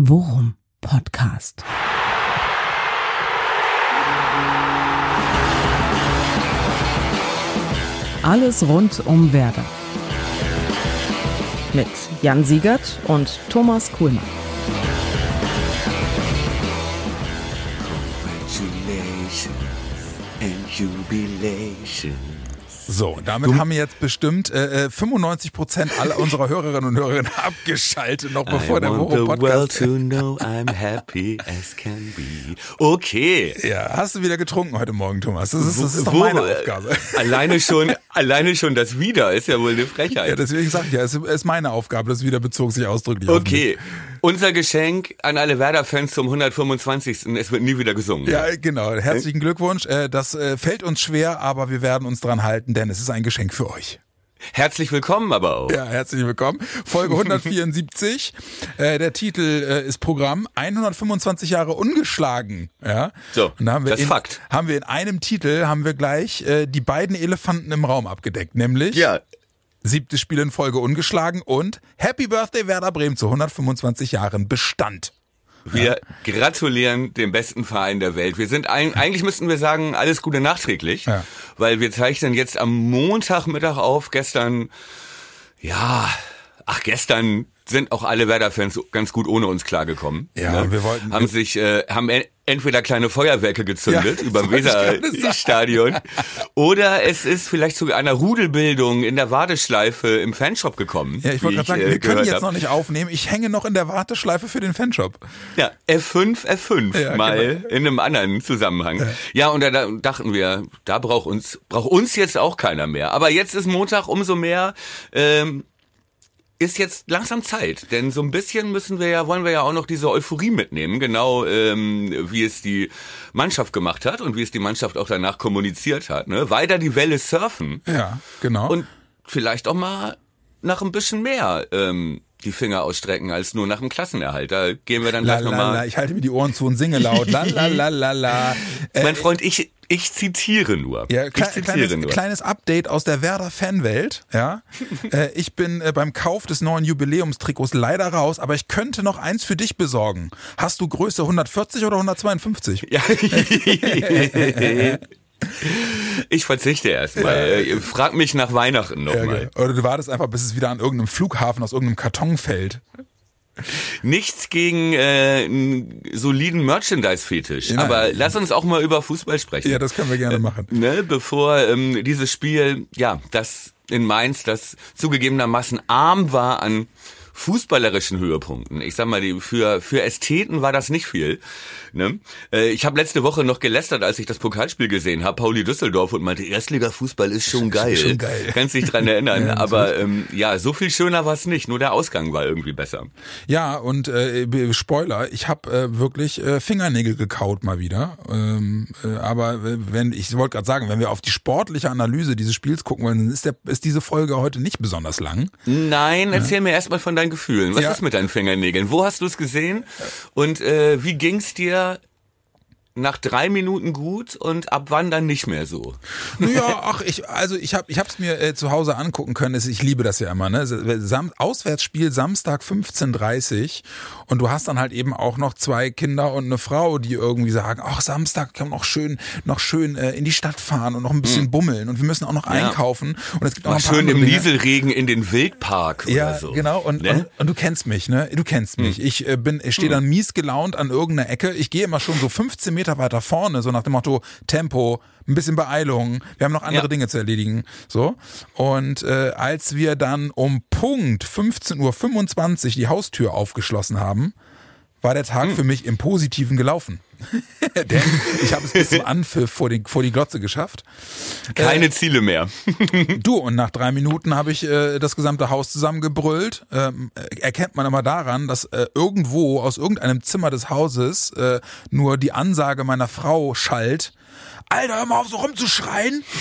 Worum Podcast. Alles rund um Werder. Mit Jan Siegert und Thomas Kuhlmann. Congratulations and jubilation. So, damit haben wir jetzt bestimmt äh, 95 äh, Prozent aller unserer Hörerinnen und Hörer abgeschaltet, noch bevor I der the Podcast. world to know I'm happy as can be. Okay. Ja, hast du wieder getrunken heute Morgen, Thomas? Das ist, das ist doch Wo- meine Aufgabe. Alleine schon, alleine schon das wieder ist ja wohl eine Ja, Frechheit. deswegen sage ich ja, es ist meine Aufgabe. Das wieder bezog sich ausdrücklich auf. Okay. Unser Geschenk an alle Werder-Fans zum 125. Es wird nie wieder gesungen. Ja, genau. Herzlichen Glückwunsch. Äh, Das äh, fällt uns schwer, aber wir werden uns dran halten, denn es ist ein Geschenk für euch. Herzlich willkommen aber auch. Ja, herzlich willkommen. Folge 174. äh, der Titel äh, ist Programm 125 Jahre ungeschlagen. Ja. So, Und da haben wir das ist in, Fakt. Haben wir in einem Titel haben wir gleich äh, die beiden Elefanten im Raum abgedeckt, nämlich Ja. siebtes Spiel in Folge ungeschlagen und Happy Birthday Werder Bremen zu 125 Jahren Bestand. Wir gratulieren dem besten Verein der Welt. Wir sind ein, eigentlich müssten wir sagen, alles Gute nachträglich, Ja. weil wir zeichnen jetzt am Montagmittag auf. Gestern, ja, ach, gestern sind auch alle Werder-Fans ganz gut ohne uns klargekommen. Ja, wir wollten- haben sich, äh, haben en- entweder kleine Feuerwerke gezündet Ja, über dem. Weserstadion oder es ist vielleicht zu einer Rudelbildung in der Warteschleife im Fanshop gekommen. Ja, ich wollte gerade sagen, äh, wir können jetzt hab. noch nicht aufnehmen. Ich hänge noch in der Warteschleife für den Fanshop. Ja, F5, F5 Ja, mal genau. in einem anderen Zusammenhang. Ja, und da, da dachten wir, da braucht uns braucht uns jetzt auch keiner mehr. Aber jetzt ist Montag umso mehr. Ähm, ist jetzt langsam Zeit, denn so ein bisschen müssen wir ja, wollen wir ja auch noch diese Euphorie mitnehmen, genau ähm, wie es die Mannschaft gemacht hat und wie es die Mannschaft auch danach kommuniziert hat. Ne? Weiter die Welle surfen Ja, genau. und vielleicht auch mal nach ein bisschen mehr ähm, die Finger ausstrecken als nur nach dem Klassenerhalt. Da gehen wir dann la, gleich nochmal. ich halte mir die Ohren zu und singe laut. La la la la la. Äh, Mein Freund, ich, ich zitiere nur. Ja, ich kle zitiere kleines, nur. kleines Update aus der Werder Fanwelt. Ja, äh, ich bin äh, beim Kauf des neuen Jubiläumstrikots leider raus, aber ich könnte noch eins für dich besorgen. Hast du Größe 140 oder 152? Ja. ich verzichte erstmal. Äh, Frag mich nach Weihnachten Ja, nochmal. geil. Oder du wartest einfach, bis es wieder an irgendeinem Flughafen aus irgendeinem Karton fällt. Nichts gegen äh, einen soliden Merchandise-Fetisch. Nein. Aber lass uns auch mal über Fußball sprechen. Ja, das können wir gerne machen. ne, bevor ähm, dieses Spiel, ja, das in Mainz, das zugegebenermaßen arm war an fußballerischen Höhepunkten. Ich sag mal, für für Ästheten war das nicht viel. Ne? Äh, ich habe letzte Woche noch gelästert, als ich das Pokalspiel gesehen habe, Pauli Düsseldorf und meinte, Erstliga-Fußball ist schon geil. Schon geil. Kannst dich dran erinnern. Ja, Aber ähm, ja, so viel schöner war es nicht. Nur der Ausgang war irgendwie besser. Ja, und äh, Spoiler, ich habe äh, wirklich äh, Fingernägel gekaut mal wieder. Ähm, äh, aber äh, wenn ich wollte gerade sagen, wenn wir auf die sportliche Analyse dieses Spiels gucken wollen, dann ist, der, ist diese Folge heute nicht besonders lang. Nein, erzähl mir erstmal von deinen Gefühlen. Was Ja. ist mit deinen Fingernägeln? Wo hast du es gesehen? Und äh, wie ging's dir nach drei Minuten gut und ab wann dann nicht mehr so? Ja, ach, ich, also ich habe ich hab's mir äh, zu Hause angucken können. Es- Ich liebe das ja immer, ne? Sam Auswärtsspiel Samstag 15.30 und du hast dann halt eben auch noch zwei Kinder und eine Frau, die irgendwie sagen, ach, Samstag kann man noch schön, noch schön äh, in die Stadt fahren und noch ein bisschen bummeln und wir müssen auch noch einkaufen und es gibt auch noch schön im. Nieselregen in den Wildpark Ja, oder so. genau. Und, Ne? Hm. und, und du kennst mich, ne? Du kennst mich. Ich äh, bin, ich stehe dann mies gelaunt an irgendeiner Ecke. Ich gehe immer schon so 15 Meter weiter vorne, so nach dem Motto Tempo, ein bisschen Beeilung. Wir haben noch andere Ja. Dinge zu erledigen. So. Und äh, als wir dann um Punkt 15.25 Uhr die Haustür aufgeschlossen haben, war der Hm. Tag für mich im Positiven gelaufen. Denn ich habe es bis zum Anpfiff vor die, vor die Glotze geschafft. Keine Ziele mehr. Du, und nach drei Minuten habe ich äh, das gesamte Haus zusammengebrüllt. Ähm, äh, erkennt man immer daran, dass äh, irgendwo aus irgendeinem Zimmer des Hauses äh, nur die Ansage meiner Frau schallt. Alter, hör mal auf, so rumzuschreien.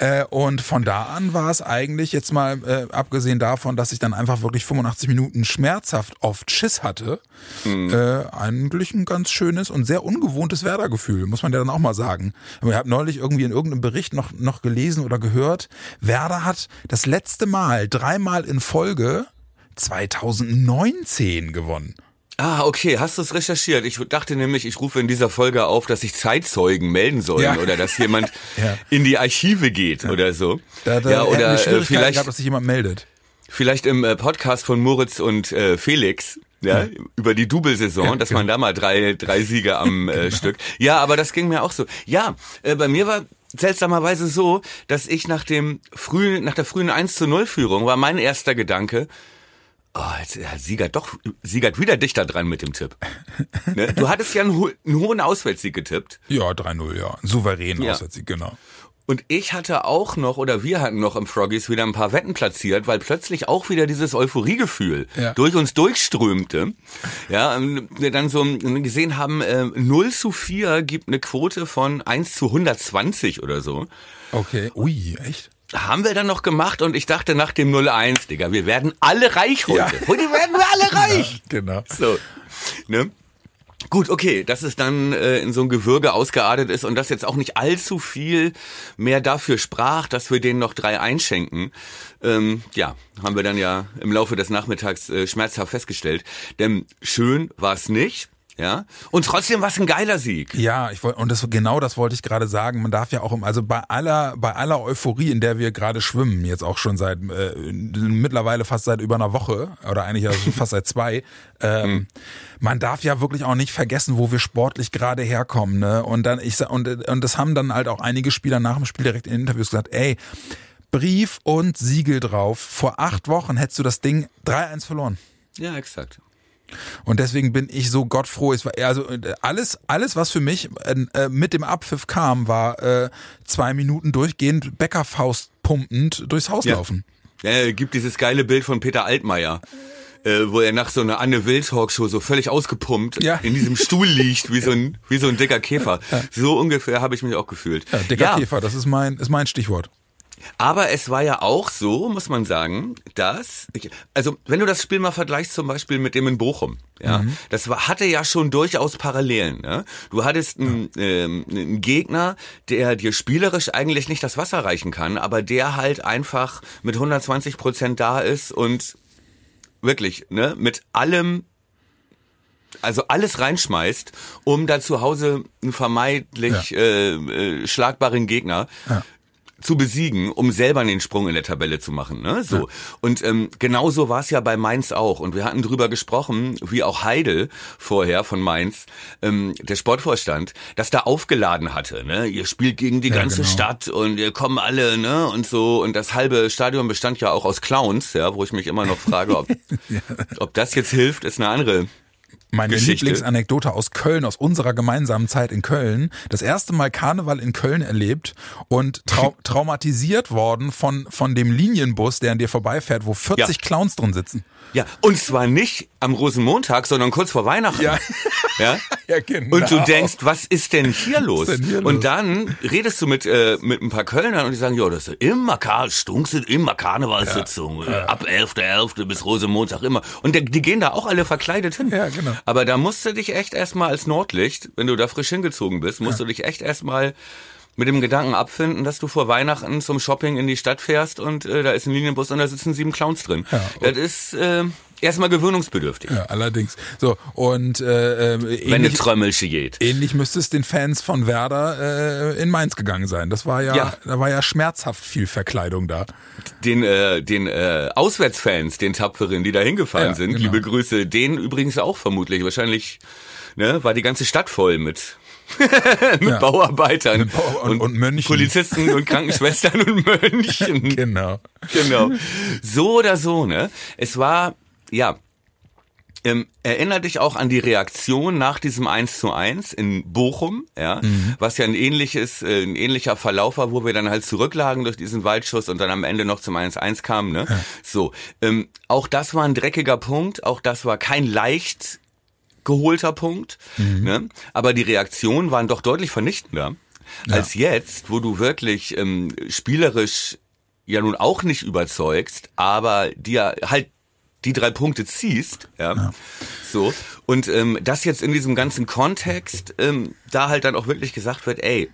Äh, und von da an war es eigentlich jetzt mal, äh, abgesehen davon, dass ich dann einfach wirklich 85 Minuten schmerzhaft oft Schiss hatte, äh, eigentlich ein ganz schönes und sehr ungewohntes Werder-Gefühl, muss man ja dann auch mal sagen. Ich habe neulich irgendwie in irgendeinem Bericht noch, noch gelesen oder gehört, Werder hat das letzte Mal, dreimal in Folge 2019 gewonnen. Ah, okay, hast du es recherchiert? Ich dachte nämlich, ich rufe in dieser Folge auf, dass sich Zeitzeugen melden sollen Ja. oder dass jemand Ja. in die Archive geht oder so. Da, da ja, oder äh, Schwierigkeiten vielleicht, gehabt, dass sich jemand meldet. vielleicht im äh, Podcast von Moritz und äh, Felix. Ja, über die Double-Saison, Ja, dass genau. man da mal drei, drei Siege am äh, Stück. Ja, aber das ging mir auch so. Ja, äh, bei mir war seltsamerweise so, dass ich nach dem frühen, nach der frühen 1 zu 0 Führung war mein erster Gedanke, Oh, jetzt hat Siegert doch, Siegert wieder dichter dran mit dem Tipp. Ne? Du hattest ja einen, ho einen hohen Auswärtssieg getippt. Ja, 3-0, ja. Souverän Ja. Auswärtssieg, genau. Und ich hatte auch noch, oder wir hatten noch im Froggies wieder ein paar Wetten platziert, weil plötzlich auch wieder dieses Euphoriegefühl Ja. durch uns durchströmte. Ja, und wir dann so gesehen haben, äh, 0 zu 4 gibt eine Quote von 1 zu 120 oder so. Okay. Ui, echt? Haben wir dann noch gemacht und ich dachte nach dem 0-1, Digga, wir werden alle reich heute. Ja. Heute werden wir alle reich. Genau. So, ne? Gut, okay, dass es dann äh, in so ein Gewürge ausgeartet ist und dass jetzt auch nicht allzu viel mehr dafür sprach, dass wir denen noch drei einschenken. Ähm, ja, haben wir dann ja im Laufe des Nachmittags äh, schmerzhaft festgestellt. Denn schön war es nicht, ja. Und trotzdem war es ein geiler Sieg. Ja, ich wollte und das genau das wollte ich gerade sagen. Man darf ja auch im- also bei aller bei aller Euphorie, in der wir gerade schwimmen, jetzt auch schon seit äh, mittlerweile fast seit über einer Woche oder eigentlich schon fast seit zwei. Ähm, Man darf ja wirklich auch nicht vergessen, wo wir sportlich gerade herkommen. Ne? Und dann ich und und das haben dann halt auch einige Spieler nach dem Spiel direkt in Interviews gesagt. Ey, Brief und Siegel drauf. Vor acht Wochen hättest du das Ding 3-1 verloren. Ja, exakt. Und deswegen bin ich so gottfroh. Es war also alles, alles, was für mich äh, äh, mit dem Abpfiff kam, war äh, zwei Minuten durchgehend Bäckerfaust pumpend durchs Haus Ja. laufen. Ja, gibt dieses geile Bild von Peter Altmaier. Äh, wo er nach so einer Anne Will Talkshow so völlig ausgepumpt Ja. in diesem Stuhl liegt, wie so ein, wie so ein dicker Käfer. So ungefähr habe ich mich auch gefühlt. Ja, dicker Käfer, das ist mein, ist mein Stichwort. Aber es war ja auch so, muss man sagen, dass, ich, also wenn du das Spiel mal vergleichst zum Beispiel mit dem in Bochum, ja, das war, hatte ja schon durchaus Parallelen. Ne? Du hattest einen, ähm, einen Gegner, der dir spielerisch eigentlich nicht das Wasser reichen kann, aber der halt einfach mit 120 Prozent da ist und wirklich, ne, mit allem also alles reinschmeißt, um da zu Hause einen vermeintlich äh, äh, schlagbaren Gegner Ja. Zu besiegen, um selber den Sprung in der Tabelle zu machen. Ne? So. Und ähm, genauso war es ja bei Mainz auch. Und wir hatten drüber gesprochen, wie auch Heidel vorher von Mainz, ähm, der Sportvorstand, das da aufgeladen hatte. Ne? Ihr spielt gegen die Ja, ganze genau. Stadt und ihr kommen alle, ne? Und so. Und das halbe Stadion bestand ja auch aus Clowns, ja, wo ich mich immer noch frage, ob, ob das jetzt hilft, ist eine andere. Meine Geschichte. Lieblingsanekdote aus Köln, aus unserer gemeinsamen Zeit in Köln. Das erste Mal Karneval in Köln erlebt und trau traumatisiert worden von, von dem Linienbus, der an dir vorbeifährt, wo 40 Clowns drin sitzen. Ja, und zwar nicht am Rosenmontag, sondern kurz vor Weihnachten. Ja. Ja? Ja, genau. Und du denkst, was ist denn hier los? denn hier los? und dann redest du mit, äh, mit ein paar Kölnern und die sagen, ja, das ist immer, Kar Stunk sind immer Karnevalssitzungen. äh, Ab 11.11. bis Rosenmontag immer. Und die, die gehen da auch alle verkleidet hin. Ja, genau. Aber da musst du dich echt erstmal als Nordlicht, wenn du da frisch hingezogen bist, musst du dich echt erstmal mit dem Gedanken abfinden, dass du vor Weihnachten zum Shopping in die Stadt fährst und äh, da ist ein Linienbus und da sitzen sieben Clowns drin. Ja, das ist äh, erstmal gewöhnungsbedürftig. Ja, allerdings. So, und äh, äh, Wenn eine ähnlich, Trömmelsche geht. ähnlich müsste es den Fans von Werder äh, in Mainz gegangen sein. Das war ja, Ja. da war ja schmerzhaft viel Verkleidung da. den äh, den äh, Auswärtsfans, den Tapferen, die da hingefahren Ja, sind, genau. liebe Grüße, denen übrigens auch vermutlich. Wahrscheinlich ne, war die ganze Stadt voll mit mit Ja. Bauarbeitern Mit Bau- und- und Mönchen. Polizisten und Krankenschwestern und Mönchen. Genau. genau. So oder so, ne? Es war, ja, ähm, erinner dich auch an die Reaktion nach diesem 1 zu 1 in Bochum, ja, was ja ein ähnliches, äh, ein ähnlicher Verlauf war, wo wir dann halt zurücklagen durch diesen Waldschuss und dann am Ende noch zum 1-1 kamen, ne? So, ähm, auch das war ein dreckiger Punkt, auch das war kein leicht geholter Punkt, ne? aber die Reaktionen waren doch deutlich vernichtender als jetzt, wo du wirklich ähm, spielerisch ja nun auch nicht überzeugst, aber dir halt die drei Punkte ziehst, ja, so. Und ähm, das jetzt in diesem ganzen Kontext ähm, da halt dann auch wirklich gesagt wird, ey,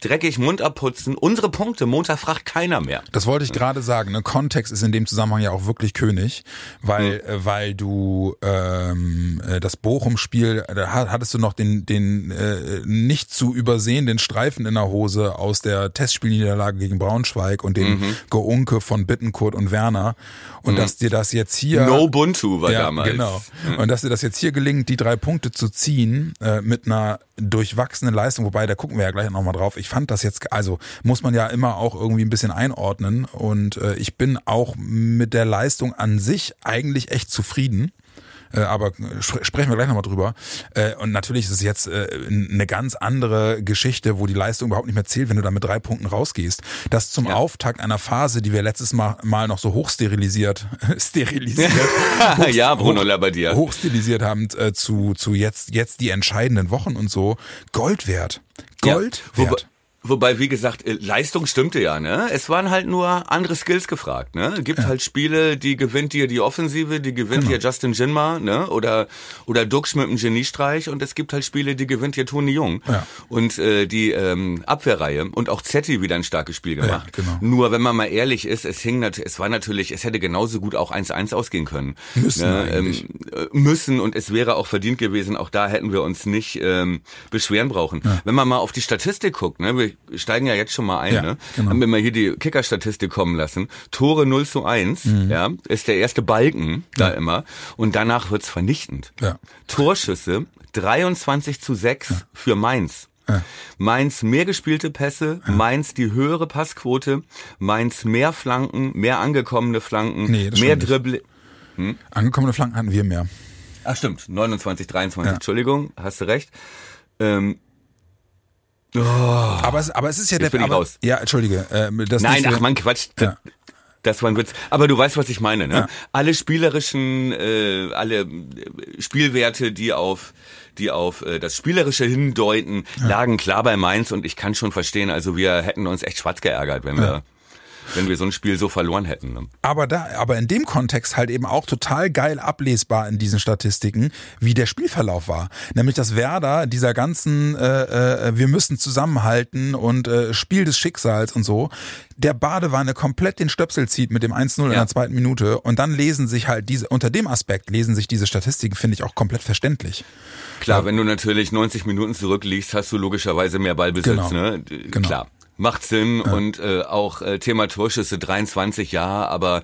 dreckig, Mund abputzen. Unsere Punkte, Montag fragt keiner mehr. Das wollte ich gerade sagen. Ne? Kontext ist in dem Zusammenhang ja auch wirklich König, weil Hm. äh, weil du ähm, äh, das Bochum-Spiel, da ha- hattest du noch den den äh, nicht zu übersehenden Streifen in der Hose aus der Testspielniederlage gegen Braunschweig und den Mhm. Geunke von Bittenkurt und Werner und dass dir das jetzt hier No Buntu war ja, damals. Genau. Und dass dir das jetzt hier gelingt, die drei Punkte zu ziehen äh, mit einer durchwachsenen Leistung, wobei da gucken wir ja gleich nochmal drauf. Ich fand das jetzt, also muss man ja immer auch irgendwie ein bisschen einordnen und äh, ich bin auch mit der Leistung an sich eigentlich echt zufrieden. Äh, aber spre sprechen wir gleich nochmal drüber. Äh, und natürlich ist es jetzt äh, eine ganz andere Geschichte, wo die Leistung überhaupt nicht mehr zählt, wenn du da mit drei Punkten rausgehst. Das zum Ja. Auftakt einer Phase, die wir letztes Mal, mal noch so hochsterilisiert, sterilisiert, ja, Bruno Labbadia. hochstilisiert haben äh, zu, zu jetzt, jetzt die entscheidenden Wochen und so. Gold wert. Gold Ja, wert. wobei, wie gesagt, äh, Leistung stimmte ja, ne? Es waren halt nur andere Skills gefragt, ne? Gibt halt Spiele, die gewinnt dir die Offensive, die gewinnt Genau. dir Justin Jinma, ne? Oder oder Dux mit einem Geniestreich und es gibt halt Spiele, die gewinnt dir Toni Jung. Ja. Und äh, die ähm, Abwehrreihe und auch Zetti wieder ein starkes Spiel gemacht. genau. Nur wenn man mal ehrlich ist, es hing natürlich, es war natürlich, es hätte genauso gut auch 1-1 ausgehen können. Müssen ne? eigentlich. äh, müssen und es wäre auch verdient gewesen. Auch da hätten wir uns nicht ähm, beschweren brauchen. Wenn man mal auf die Statistik guckt, ne, steigen ja jetzt schon mal ein, Ja, ne? genau. haben wir mal hier die Kicker-Statistik kommen lassen. Tore 0 zu 1, Mhm. ja, ist der erste Balken da immer und danach wird's vernichtend. Ja. Torschüsse 23 zu 6 für Mainz. Ja. Mainz mehr gespielte Pässe, Mainz die höhere Passquote, Mainz mehr Flanken, mehr angekommene Flanken, Nee, mehr nicht. Dribbling. Angekommene Flanken hatten wir mehr. Ach stimmt, 29, 23, Ja. Entschuldigung, hast du recht. Ähm, Aber es, aber es ist ja Jetzt der. bin ich aber, raus. Ja, entschuldige. Äh, nein, ach man, Quatsch. Das, Ja. das war ein Witz. Aber du weißt, was ich meine, ne? Ja. Alle spielerischen, äh, alle äh, Spielwerte, die auf die auf äh, das Spielerische hindeuten, lagen klar bei Mainz und ich kann schon verstehen, also wir hätten uns echt schwarz geärgert, wenn wir wenn wir so ein Spiel so verloren hätten. Ne? Aber da, aber in dem Kontext halt eben auch total geil ablesbar in diesen Statistiken, wie der Spielverlauf war. Nämlich, dass Werder dieser ganzen, äh, äh, wir müssen zusammenhalten und äh, Spiel des Schicksals und so, der Badewanne komplett den Stöpsel zieht mit dem 1-0 in Ja. der zweiten Minute und dann lesen sich halt diese, unter dem Aspekt lesen sich diese Statistiken, finde ich auch komplett verständlich. Klar, wenn du natürlich 90 Minuten zurückliegst, hast du logischerweise mehr Ballbesitz. Genau. Ne? Genau. Klar. Macht Sinn und äh, auch äh, Thema Torschüsse 23 ja, aber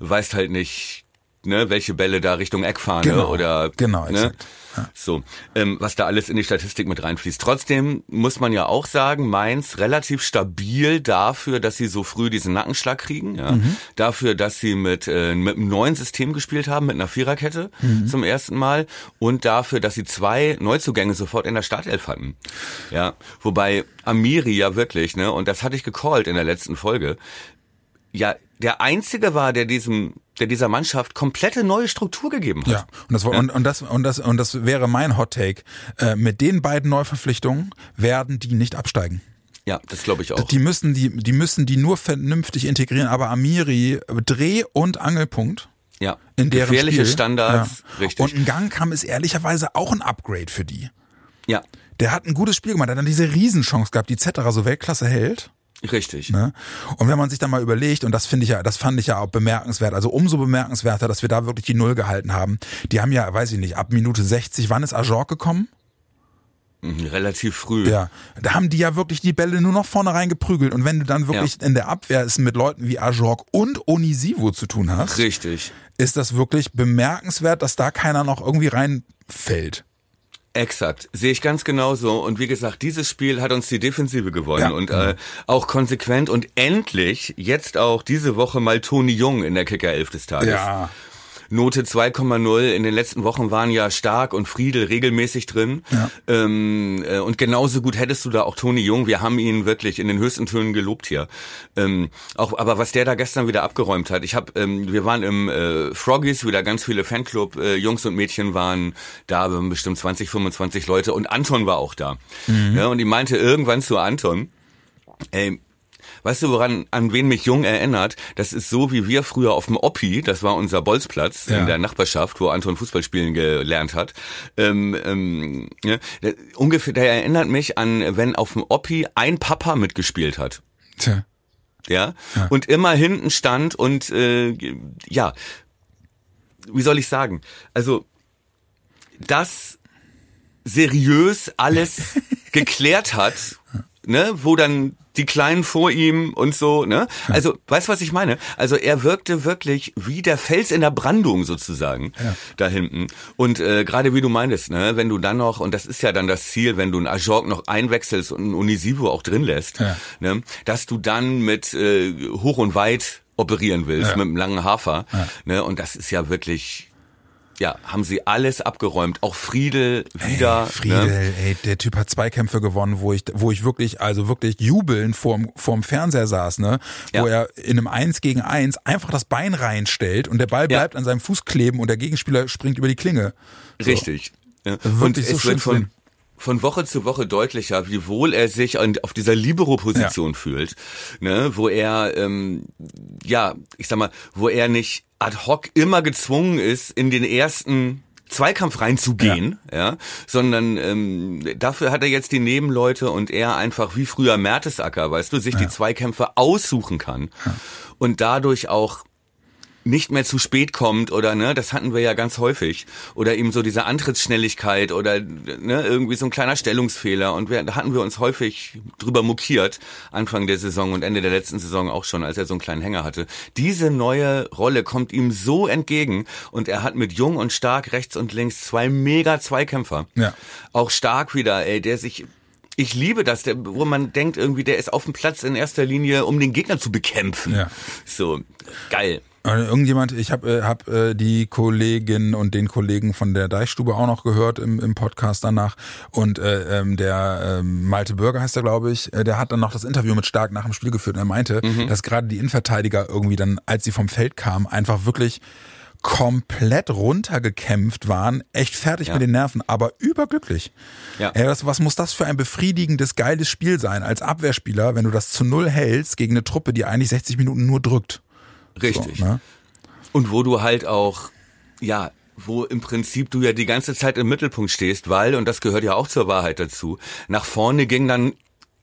weißt halt nicht, ne, welche Bälle da Richtung Eckfahne Genau. oder Genau, ne? exakt. So, ähm, was da alles in die Statistik mit reinfließt. Trotzdem muss man ja auch sagen, Mainz relativ stabil dafür, dass sie so früh diesen Nackenschlag kriegen, ja. Mhm. Dafür, dass sie mit, äh, mit einem neuen System gespielt haben, mit einer Viererkette Mhm. zum ersten Mal und dafür, dass sie zwei Neuzugänge sofort in der Startelf hatten. Ja, wobei Amiri ja wirklich, ne, und das hatte ich gecallt in der letzten Folge, ja, der einzige war, der diesem, der dieser Mannschaft komplette neue Struktur gegeben hat. Ja, und das, war, und, und das und das und das wäre mein Hot Take. Äh, mit den beiden Neuverpflichtungen werden die nicht absteigen. Ja, das glaube ich auch. Die müssen die, die müssen die nur vernünftig integrieren. Aber Amiri Dreh- und Angelpunkt Ja, in deren gefährliche Spiel. Standards, Ja. richtig. Und ein Gang kam ist ehrlicherweise auch ein Upgrade für die. ja, Der hat ein gutes Spiel gemacht, der hat dann diese Riesenchance gehabt, die Zetterer so Weltklasse hält. Richtig. Ne? Und wenn man sich dann mal überlegt, und das finde ich ja, das fand ich ja auch bemerkenswert, also umso bemerkenswerter, dass wir da wirklich die Null gehalten haben. Die haben ja, weiß ich nicht, ab Minute 60, wann ist Ajorc gekommen? Mhm, Relativ früh. Ja, da haben die ja wirklich die Bälle nur noch vorne rein geprügelt. Und wenn du dann wirklich in der Abwehr es mit Leuten wie Ajorc und Onisivo zu tun hast, Richtig. ist das wirklich bemerkenswert, dass da keiner noch irgendwie reinfällt. Exakt, sehe ich ganz genauso. Und wie gesagt, dieses Spiel hat uns die Defensive gewonnen Ja, und äh, auch konsequent und endlich jetzt auch diese Woche mal Toni Jung in der Kicker 11 des Tages. Note 2,0. In den letzten Wochen waren ja Stark und Friedel regelmäßig drin. Ja. Ähm, äh, und genauso gut hättest du da auch Toni Jung. Wir haben ihn wirklich in den höchsten Tönen gelobt hier. Ähm, auch, aber was der da gestern wieder abgeräumt hat. Ich habe, ähm, wir waren im äh, Froggies, wieder ganz viele Fanclub äh, Jungs und Mädchen waren da, bestimmt 20, 25 Leute und Anton war auch da. Ja, und die meinte irgendwann zu Anton, ey, weißt du, woran, an wen mich Jung erinnert? Das ist so, wie wir früher auf dem Oppi, das war unser Bolzplatz Ja. in der Nachbarschaft, wo Anton Fußball spielen gelernt hat. Ähm, ähm, ja, der, ungefähr, der erinnert mich an, wenn auf dem Oppi ein Papa mitgespielt hat. Tja. Ja, und immer hinten stand und äh, ja, wie soll ich sagen? Also das seriös alles geklärt hat, ne, wo dann die Kleinen vor ihm und so, ne? Also, weißt du, was ich meine? Also er wirkte wirklich wie der Fels in der Brandung sozusagen da hinten. Und äh, gerade wie du meintest, ne, wenn du dann noch, und das ist ja dann das Ziel, wenn du einen Ajorg noch einwechselst und einen Unisivo auch drin lässt, Ja. ne, dass du dann mit äh, hoch und weit operieren willst, Ja. mit einem langen Hafer. Ne, und das ist ja wirklich, ja, haben sie alles abgeräumt. Auch Friedel wieder. Ey, Friedel, Ne? ey, der Typ hat zwei Kämpfe gewonnen, wo ich, wo ich wirklich, also wirklich jubelnd vorm, vorm Fernseher saß, ne? Wo Ja. er in einem Eins gegen Eins einfach das Bein reinstellt und der Ball Ja. bleibt an seinem Fuß kleben und der Gegenspieler springt über die Klinge. So. Richtig. Ja. Und so es schön wird von. Von Woche zu Woche deutlicher, wie wohl er sich an, auf dieser Libero-Position fühlt, ne, wo er, ähm, ja, ich sag mal, wo er nicht ad hoc immer gezwungen ist, in den ersten Zweikampf reinzugehen, ja, sondern ähm, dafür hat er jetzt die Nebenleute und er einfach wie früher Mertesacker, weißt du, sich die Zweikämpfe aussuchen kann und dadurch auch nicht mehr zu spät kommt oder ne, das hatten wir ja ganz häufig oder eben so diese Antrittsschnelligkeit oder ne, irgendwie so ein kleiner Stellungsfehler und wir, da hatten wir uns häufig drüber mokiert Anfang der Saison und Ende der letzten Saison auch schon, als er so einen kleinen Hänger hatte. Diese neue Rolle kommt ihm so entgegen und er hat mit Jung und Stark rechts und links zwei mega Zweikämpfer. Ja. Auch Stark wieder, ey, der sich ich liebe das, der, wo man denkt irgendwie, der ist auf dem Platz in erster Linie, um den Gegner zu bekämpfen. Ja. So, geil. Äh, Irgendjemand, ich habe äh, hab, äh, die Kollegin und den Kollegen von der Deichstube auch noch gehört im, im Podcast danach. Und äh, ähm, der ähm, Malte Bürger heißt er, glaube ich, äh, der hat dann noch das Interview mit Stark nach dem Spiel geführt und er meinte, dass gerade die Innenverteidiger irgendwie dann, als sie vom Feld kamen, einfach wirklich komplett runtergekämpft waren, echt fertig Ja. mit den Nerven, aber überglücklich. Ja. Ey, was, was muss das für ein befriedigendes, geiles Spiel sein als Abwehrspieler, wenn du das zu null hältst gegen eine Truppe, die eigentlich 60 Minuten nur drückt? Richtig. So, ne? Und wo du halt auch, ja, wo im Prinzip du ja die ganze Zeit im Mittelpunkt stehst, weil, und das gehört ja auch zur Wahrheit dazu, nach vorne ging dann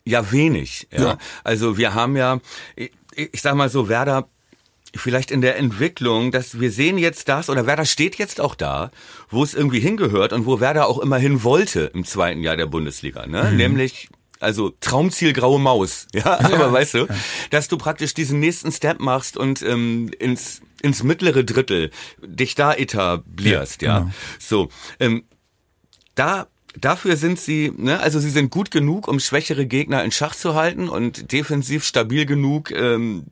ja wenig. Ja. Ja. Also wir haben ja, ich, ich sag mal so, Werder vielleicht in der Entwicklung, dass wir sehen jetzt das, oder Werder steht jetzt auch da, wo es irgendwie hingehört und wo Werder auch immer hin wollte im zweiten Jahr der Bundesliga, ne? Nämlich also Traumziel graue Maus, ja, aber weißt du, dass du praktisch diesen nächsten Step machst und ähm, ins ins mittlere Drittel dich da etablierst, ja. Ja, genau. So, ähm, da dafür sind sie, ne, also sie sind gut genug, um schwächere Gegner in Schach zu halten und defensiv stabil genug, ähm,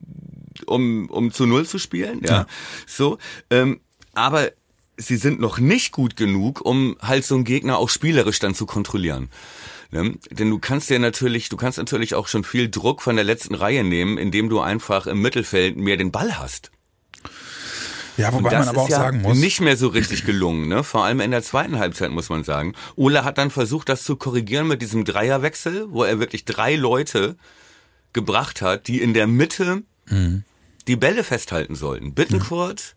um um zu null zu spielen, ja. Ja. So, ähm, aber sie sind noch nicht gut genug, um halt so einen Gegner auch spielerisch dann zu kontrollieren. Ne? Denn du kannst dir natürlich, du kannst natürlich auch schon viel Druck von der letzten Reihe nehmen, indem du einfach im Mittelfeld mehr den Ball hast. Ja, wobei das man aber ist auch ja sagen muss. nicht mehr so richtig gelungen, ne? Vor allem in der zweiten Halbzeit muss man sagen. Ole hat dann versucht, das zu korrigieren mit diesem Dreierwechsel, wo er wirklich drei Leute gebracht hat, die in der Mitte Mhm. die Bälle festhalten sollten. Bittencourt,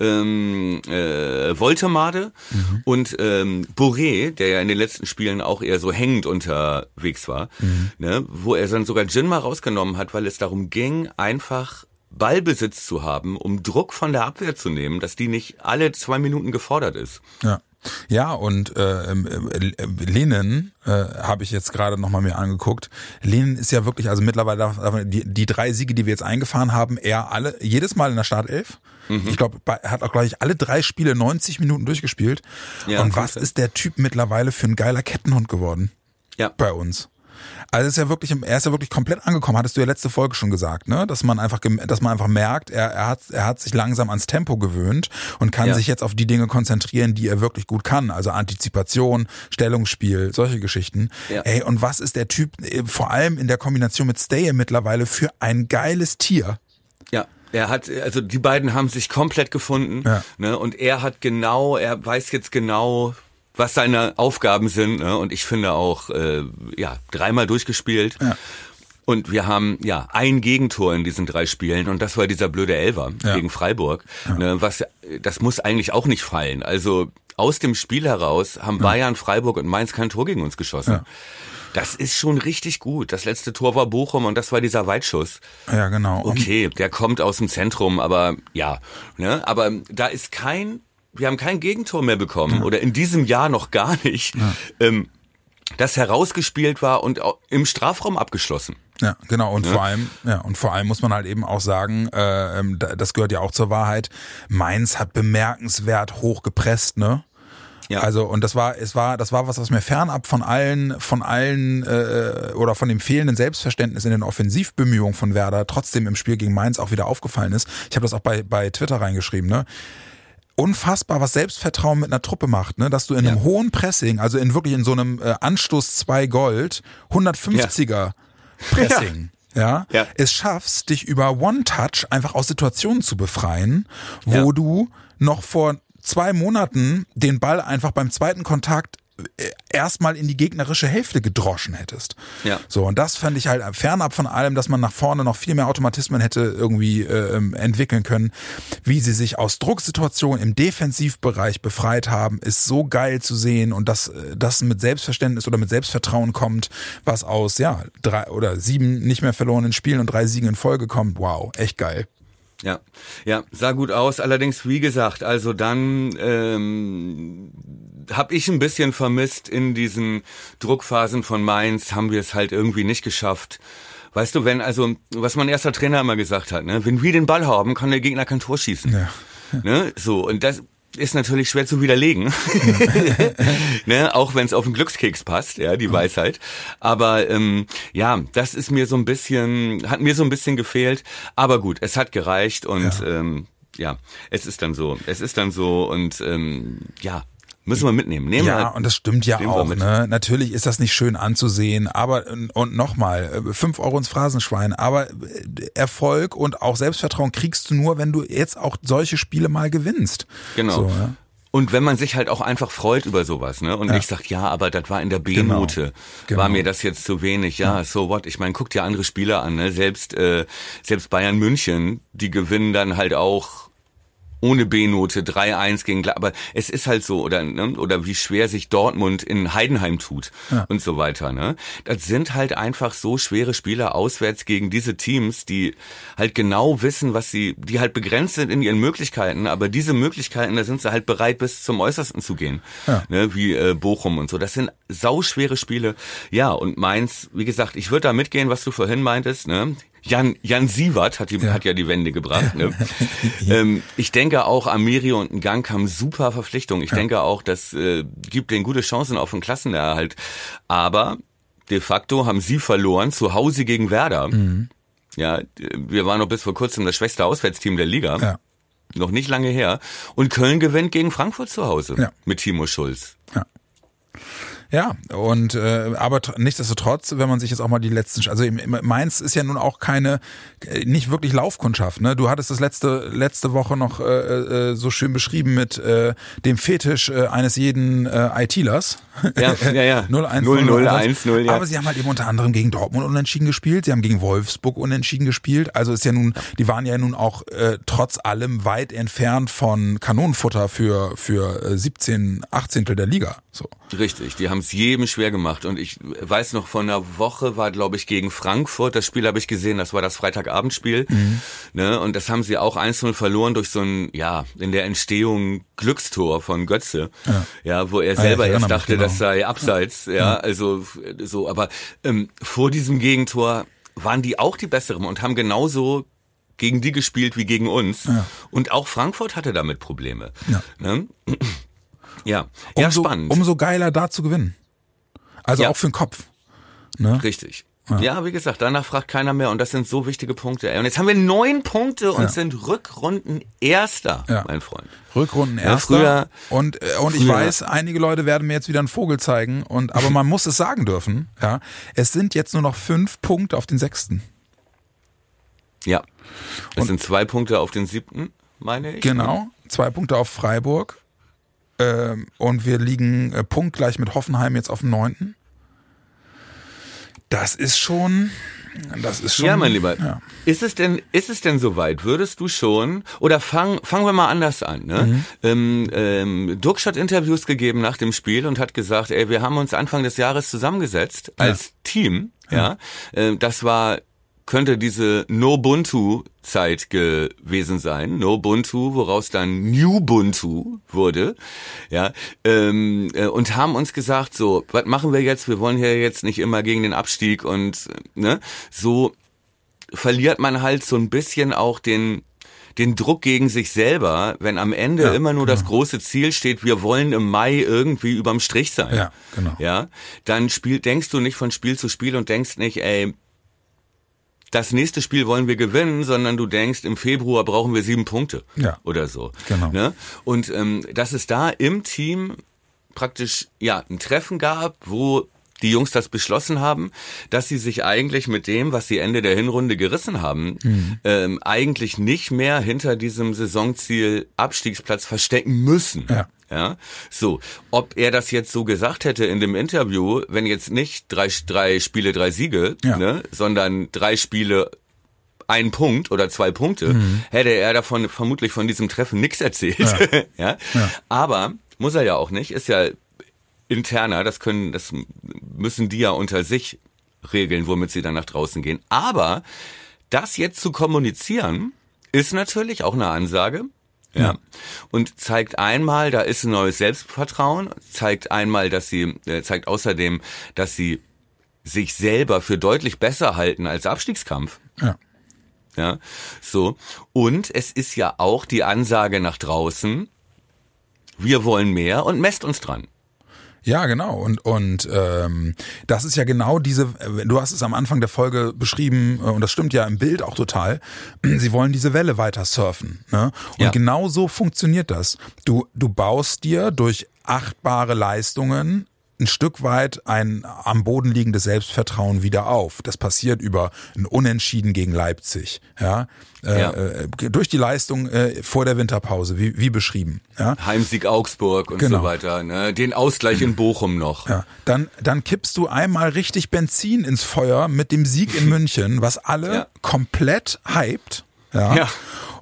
ähm, äh, Woltemade Mhm. und ähm, Boré, der ja in den letzten Spielen auch eher so hängend unterwegs war, Mhm. ne, wo er dann sogar Jin mal rausgenommen hat, weil es darum ging, einfach Ballbesitz zu haben, um Druck von der Abwehr zu nehmen, dass die nicht alle zwei Minuten gefordert ist. Ja. Ja, und äh, ähm, äh, Lenin äh, habe ich jetzt gerade nochmal mir angeguckt. Lenin ist ja wirklich, also mittlerweile die, die drei Siege, die wir jetzt eingefahren haben, er alle, jedes Mal in der Startelf. Mhm. Ich glaube, er hat auch, glaube ich, alle drei Spiele 90 Minuten durchgespielt. Ja, und was ist der Typ mittlerweile für ein geiler Kettenhund geworden Ja. bei uns? Also ist ja wirklich, er ist ja wirklich komplett angekommen, hattest du ja letzte Folge schon gesagt, ne? Dass man einfach, dass man einfach merkt, er, er hat, er hat sich langsam ans Tempo gewöhnt und kann Ja. sich jetzt auf die Dinge konzentrieren, die er wirklich gut kann. Also Antizipation, Stellungsspiel, solche Geschichten. Ja. Ey, und was ist der Typ, äh, vor allem in der Kombination mit Stay mittlerweile für ein geiles Tier? Ja, er hat, also die beiden haben sich komplett gefunden. Ja. Ne, und er hat genau, er weiß jetzt genau, was seine Aufgaben sind. Ne, und ich finde auch, äh, ja, dreimal durchgespielt. Ja. Und wir haben ja ein Gegentor in diesen drei Spielen und das war dieser blöde Elver Ja. gegen Freiburg. Ne, was das muss eigentlich auch nicht fallen. Also aus dem Spiel heraus haben Bayern, Freiburg und Mainz kein Tor gegen uns geschossen. Ja. Das ist schon richtig gut. Das letzte Tor war Bochum und das war dieser Weitschuss. Ja, genau. Okay, der kommt aus dem Zentrum, aber ja, ne, aber da ist kein, wir haben kein Gegentor mehr bekommen oder in diesem Jahr noch gar nicht, ähm, das herausgespielt war und im Strafraum abgeschlossen. Ja, genau. Und vor allem, ja, und vor allem muss man halt eben auch sagen, äh, ähm, da- das gehört ja auch zur Wahrheit. Mainz hat bemerkenswert hoch gepresst, ne? Ja. Also und das war, es war, das war was, was mir fernab von allen, von allen äh, oder von dem fehlenden Selbstverständnis in den Offensivbemühungen von Werder trotzdem im Spiel gegen Mainz auch wieder aufgefallen ist. Ich habe das auch bei bei Twitter reingeschrieben, ne? Unfassbar, was Selbstvertrauen mit einer Truppe macht, ne? Dass du in einem Ja. hohen Pressing, also in wirklich in so einem äh, Anstoß 2 Gold, 150er Pressing. Ja. Ja. es schaffst, dich über One-Touch einfach aus Situationen zu befreien, wo Ja. du noch vor zwei Monaten den Ball einfach beim zweiten Kontakt erstmal in die gegnerische Hälfte gedroschen hättest. Ja. So, und das fand ich halt fernab von allem, dass man nach vorne noch viel mehr Automatismen hätte irgendwie äh, ähm, entwickeln können. Wie sie sich aus Drucksituationen im Defensivbereich befreit haben, ist so geil zu sehen und dass äh, das mit Selbstverständnis oder mit Selbstvertrauen kommt, was aus ja drei oder sieben nicht mehr verlorenen Spielen und drei Siegen in Folge kommt. Wow, echt geil. Ja, ja, sah gut aus. Allerdings, wie gesagt, also dann ähm, habe ich ein bisschen vermisst in diesen Druckphasen von Mainz, haben wir es halt irgendwie nicht geschafft. Weißt du, wenn also, was mein erster Trainer immer gesagt hat, ne, wenn wir den Ball haben, kann der Gegner kein Tor schießen. Ja. Ne, so und das ist natürlich schwer zu widerlegen, ne, auch wenn es auf den Glückskeks passt, ja, die Weisheit. Aber ähm, ja, das ist mir so ein bisschen, hat mir so ein bisschen gefehlt. Aber gut, es hat gereicht und ja, ähm, ja es ist dann so, es ist dann so und ähm, ja, Müssen wir mitnehmen. Nehmen ja, wir, und das stimmt ja auch. Ne? Natürlich ist das nicht schön anzusehen, aber und nochmal, fünf Euro ins Phrasenschwein, aber äh, Erfolg und auch Selbstvertrauen kriegst du nur, wenn du jetzt auch solche Spiele mal gewinnst. Genau. So, ja? Und wenn man sich halt auch einfach freut über sowas, ne? Und Ja. nicht sagt, ja, aber das war in der B-Note, Genau. war mir das jetzt zu wenig. Ja, so what? Ich meine, guck dir andere Spieler an, ne? Selbst äh, selbst Bayern München, die gewinnen dann halt auch ohne B-Note 3-1 gegen aber es ist halt so oder ne? oder wie schwer sich Dortmund in Heidenheim tut Ja. und so weiter, ne? Das sind halt einfach so schwere Spieler auswärts gegen diese Teams, die halt genau wissen, was sie die halt begrenzt sind in ihren Möglichkeiten, aber diese Möglichkeiten, da sind sie halt bereit bis zum äußersten zu gehen. Ja. Ne, wie äh, Bochum und so. Das sind sauschwere Spiele. Ja, und Mainz, wie gesagt, ich würde da mitgehen, was du vorhin meintest, ne? Jan, Jan Sievert hat, die, Ja. hat ja die Wende gebracht. Ne? ähm, ich denke auch, Amiri und Gang haben super Verpflichtungen. Ich denke auch, das äh, gibt denen gute Chancen auf einen Klassenerhalt. Aber de facto haben sie verloren zu Hause gegen Werder. Mhm. Ja, wir waren noch bis vor kurzem das schwächste Auswärtsteam der Liga. Ja. Noch nicht lange her. Und Köln gewinnt gegen Frankfurt zu Hause. Ja. Mit Timo Schulz. Ja, und äh, aber tr- nichtsdestotrotz, wenn man sich jetzt auch mal die letzten, also Mainz ist ja nun auch keine, äh, nicht wirklich Laufkundschaft. Ne? Du hattest das letzte letzte Woche noch äh, äh, so schön beschrieben mit äh, dem Fetisch äh, eines jeden äh, ITlers. Ja, ja, ja. 0-1, 0-0, 1-0, ja. Aber sie haben halt eben unter anderem gegen Dortmund unentschieden gespielt, sie haben gegen Wolfsburg unentschieden gespielt. Also ist ja nun, die waren ja nun auch äh, trotz allem weit entfernt von Kanonenfutter für für äh, 17 18 der Liga. So. Richtig, die haben es jedem schwer gemacht. Und ich weiß noch, vor einer Woche war, glaube ich, gegen Frankfurt. Das Spiel habe ich gesehen, das war das Freitagabendspiel. Mhm. Ne? Und das haben sie auch 1-0 verloren durch so ein, ja, in der Entstehung Glückstor von Götze. Ja, wo er Ah, selber erinnere erst dachte, genau. das sei abseits. Ja, also so. Aber ähm, vor diesem Gegentor waren die auch die Besseren und haben genauso gegen die gespielt wie gegen uns. Ja. Und auch Frankfurt hatte damit Probleme. Ja. Ne? Ja, ja, umso, spannend. umso geiler da zu gewinnen. Also Ja. auch für den Kopf. Ne? Richtig. Ja. wie gesagt, danach fragt keiner mehr und das sind so wichtige Punkte. ey. Und jetzt haben wir neun Punkte und Ja. sind Rückrunden Erster, Ja. mein Freund. Rückrunden Ja, erster. früher- und äh, und ich früher- weiß, einige Leute werden mir jetzt wieder einen Vogel zeigen. Und aber man muss es sagen dürfen. Ja, es sind jetzt nur noch fünf Punkte auf den sechsten. Ja. Das Und- sind zwei Punkte auf den siebten, meine ich. Genau, zwei Punkte auf Freiburg. Ähm, und wir liegen äh, punktgleich mit Hoffenheim jetzt auf dem neunten. Das ist schon, das ist schon. Ja, mein Lieber. Ja. Ist es denn, ist es denn soweit? Würdest du schon, oder fang, fangen wir mal anders an, ne? Mhm. Ähm, ähm, Dirk hat Interviews gegeben nach dem Spiel und hat gesagt, ey, wir haben uns Anfang des Jahres zusammengesetzt als Team, ja. Ähm, das war, könnte diese No-Buntu-Zeit gewesen sein. No-Buntu, woraus dann New-Buntu wurde, ja. Ähm, äh, und haben uns gesagt, so, was machen wir jetzt? Wir wollen hier jetzt nicht immer gegen den Abstieg und, äh, ne, so, verliert man halt so ein bisschen auch den den Druck gegen sich selber, wenn am Ende Ja, immer nur das große Ziel steht, wir wollen im Mai irgendwie überm Strich sein. Ja, genau. Ja, dann spiel, denkst du nicht von Spiel zu Spiel und denkst nicht, ey, das nächste Spiel wollen wir gewinnen, sondern du denkst, im Februar brauchen wir sieben Punkte Ja. oder so. Genau. Ne? Und ähm, dass es da im Team praktisch ja ein Treffen gab, wo die Jungs das beschlossen haben, dass sie sich eigentlich mit dem, was sie Ende der Hinrunde gerissen haben, Mhm. ähm, eigentlich nicht mehr hinter diesem Saisonziel Abstiegsplatz verstecken müssen. Ja. Ja, so. Ob er das jetzt so gesagt hätte in dem Interview, wenn jetzt nicht drei, drei Spiele, drei Siege, Ja. ne, sondern drei Spiele, ein Punkt oder zwei Punkte, Mhm. hätte er davon vermutlich von diesem Treffen nichts erzählt. Ja. Ja. Aber muss er ja auch nicht, ist ja interner, das können, das müssen die ja unter sich regeln, womit sie dann nach draußen gehen. Aber das jetzt zu kommunizieren, ist natürlich auch eine Ansage. Ja. Ja. Und zeigt einmal, da ist ein neues Selbstvertrauen, zeigt einmal, dass sie, äh, zeigt außerdem, dass sie sich selber für deutlich besser halten als Abstiegskampf. Ja. Ja, so. Und es ist ja auch die Ansage nach draußen, wir wollen mehr und messt uns dran. Ja, genau. Und, und ähm, das ist ja genau diese, du hast es am Anfang der Folge beschrieben, äh, und das stimmt ja im Bild auch total, sie wollen diese Welle weiter surfen. Ne? Und Ja. genau so funktioniert das. Du, du baust dir durch achtbare Leistungen ein Stück weit ein am Boden liegendes Selbstvertrauen wieder auf. Das passiert über ein Unentschieden gegen Leipzig, ja, äh, Ja. Äh, durch die Leistung äh, vor der Winterpause, wie, wie beschrieben, ja. Heimsieg Augsburg und Genau. so weiter, ne? Den Ausgleich in Bochum noch. Ja, dann, dann kippst du einmal richtig Benzin ins Feuer mit dem Sieg in München, was alle Ja. komplett hypt. Ja. Ja.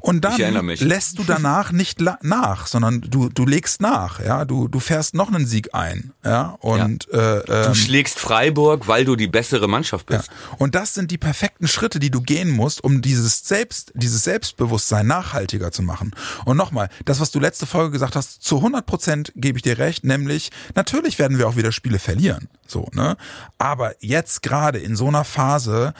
Und dann lässt du danach nicht nach, sondern du, du legst nach, ja, du, du fährst noch einen Sieg ein, ja, und, Äh, Du ähm, schlägst Freiburg, weil du die bessere Mannschaft ja. bist. Und das sind die perfekten Schritte, die du gehen musst, um dieses Selbst, dieses Selbstbewusstsein nachhaltiger zu machen. Und nochmal, das, was du letzte Folge gesagt hast, zu 100 Prozent gebe ich dir recht, nämlich, natürlich werden wir auch wieder Spiele verlieren, so, ne? Aber jetzt gerade in so einer Phase,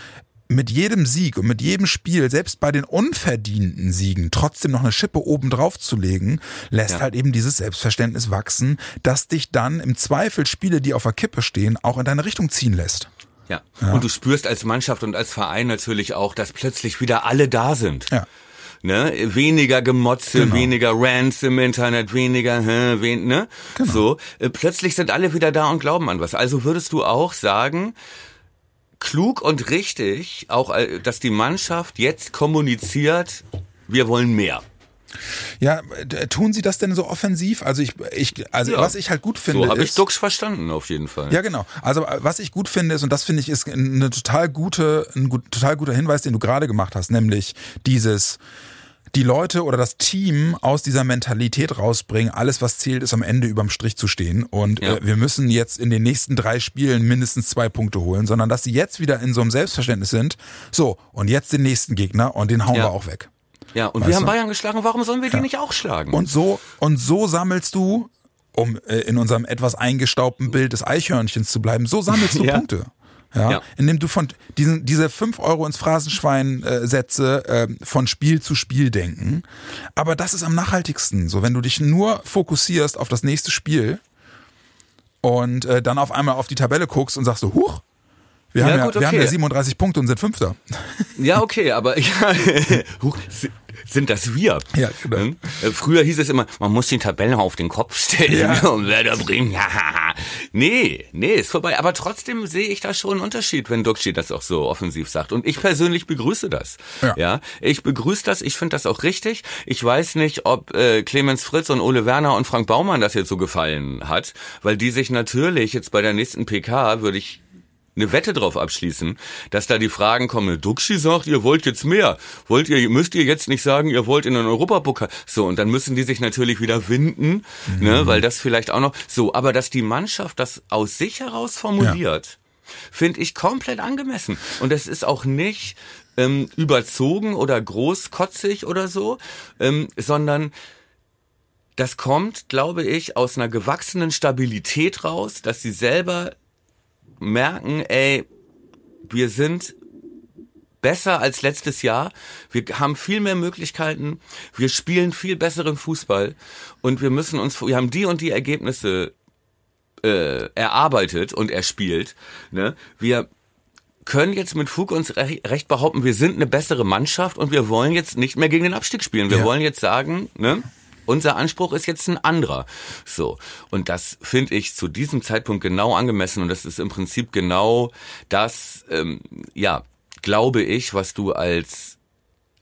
mit jedem Sieg und mit jedem Spiel, selbst bei den unverdienten Siegen, trotzdem noch eine Schippe oben drauf zu legen, lässt Ja. halt eben dieses Selbstverständnis wachsen, das dich dann im Zweifel Spiele, die auf der Kippe stehen, auch in deine Richtung ziehen lässt. Ja. Und du spürst als Mannschaft und als Verein natürlich auch, dass plötzlich wieder alle da sind. Ja. Ne? Weniger Gemotze, Genau. weniger Rants im Internet, weniger, hä, wen, ne? Genau. So. Äh, Plötzlich sind alle wieder da und glauben an was. Also würdest du auch sagen, klug und richtig, auch, äh, dass die Mannschaft jetzt kommuniziert, wir wollen mehr. Ja, tun sie das denn so offensiv? Also ich, ich also Ja. was ich halt gut finde So habe ich Dux verstanden, auf jeden Fall. ja genau. Also äh, was ich gut finde ist und das finde ich ist eine total gute, ein gut, total guter Hinweis, den du gerade gemacht hast, nämlich dieses die Leute oder das Team aus dieser Mentalität rausbringen, alles was zählt ist am Ende überm Strich zu stehen und Ja. äh, wir müssen jetzt in den nächsten drei Spielen mindestens zwei Punkte holen, sondern dass sie jetzt wieder in so einem Selbstverständnis sind, so und jetzt den nächsten Gegner und den hauen Ja. wir auch weg. Ja, und Weißt wir haben du? Bayern geschlagen, warum sollen wir die nicht auch schlagen? Und so, und so sammelst du, um äh, in unserem etwas eingestaubten Bild des Eichhörnchens zu bleiben, so sammelst du Ja. Punkte. Ja, Ja. indem du von diesen diese fünf Euro ins Phrasenschwein äh, Sätze äh, von Spiel zu Spiel denken. Aber das ist am nachhaltigsten. So, wenn du dich nur fokussierst auf das nächste Spiel und äh, dann auf einmal auf die Tabelle guckst und sagst so, huch, wir, Ja, haben, ja, gut, wir haben okay. ja 37 Punkte und sind Fünfter. Ja, okay, aber ja, Huch, sind das wir? Ja, genau. Früher hieß es immer, man muss den Tabellen auf den Kopf stellen Ja. und Werder Bremen. nee, nee, ist vorbei. Aber trotzdem sehe ich da schon einen Unterschied, wenn Duxi das auch so offensiv sagt. Und ich persönlich begrüße das. Ja. ich begrüße das. Ich finde das auch richtig. Ich weiß nicht, ob äh, Clemens Fritz und Ole Werner und Frank Baumann das jetzt so gefallen hat, weil die sich natürlich jetzt bei der nächsten PK würde ich eine Wette drauf abschließen, dass da die Fragen kommen, Duxi sagt, ihr wollt jetzt mehr. Wollt ihr, müsst ihr jetzt nicht sagen, ihr wollt in den Europapokal. So, und dann müssen die sich natürlich wieder winden, mhm. ne, weil das vielleicht auch noch, so, aber dass die Mannschaft das aus sich heraus formuliert, ja. finde ich komplett angemessen. Und das ist auch nicht ähm, überzogen oder großkotzig oder so, ähm, sondern das kommt, glaube ich, aus einer gewachsenen Stabilität raus, dass sie selber merken, ey, wir sind besser als letztes Jahr. Wir haben viel mehr Möglichkeiten. Wir spielen viel besseren Fußball und wir müssen uns, wir haben die und die Ergebnisse äh, erarbeitet und erspielt. Ne? Wir können jetzt mit Fug uns recht behaupten, wir sind eine bessere Mannschaft und wir wollen jetzt nicht mehr gegen den Abstieg spielen. Wir ja. wollen jetzt sagen, ne? Unser Anspruch ist jetzt ein anderer. So. Und das finde ich zu diesem Zeitpunkt genau angemessen und das ist im Prinzip genau das, ähm, ja, glaube ich, was du als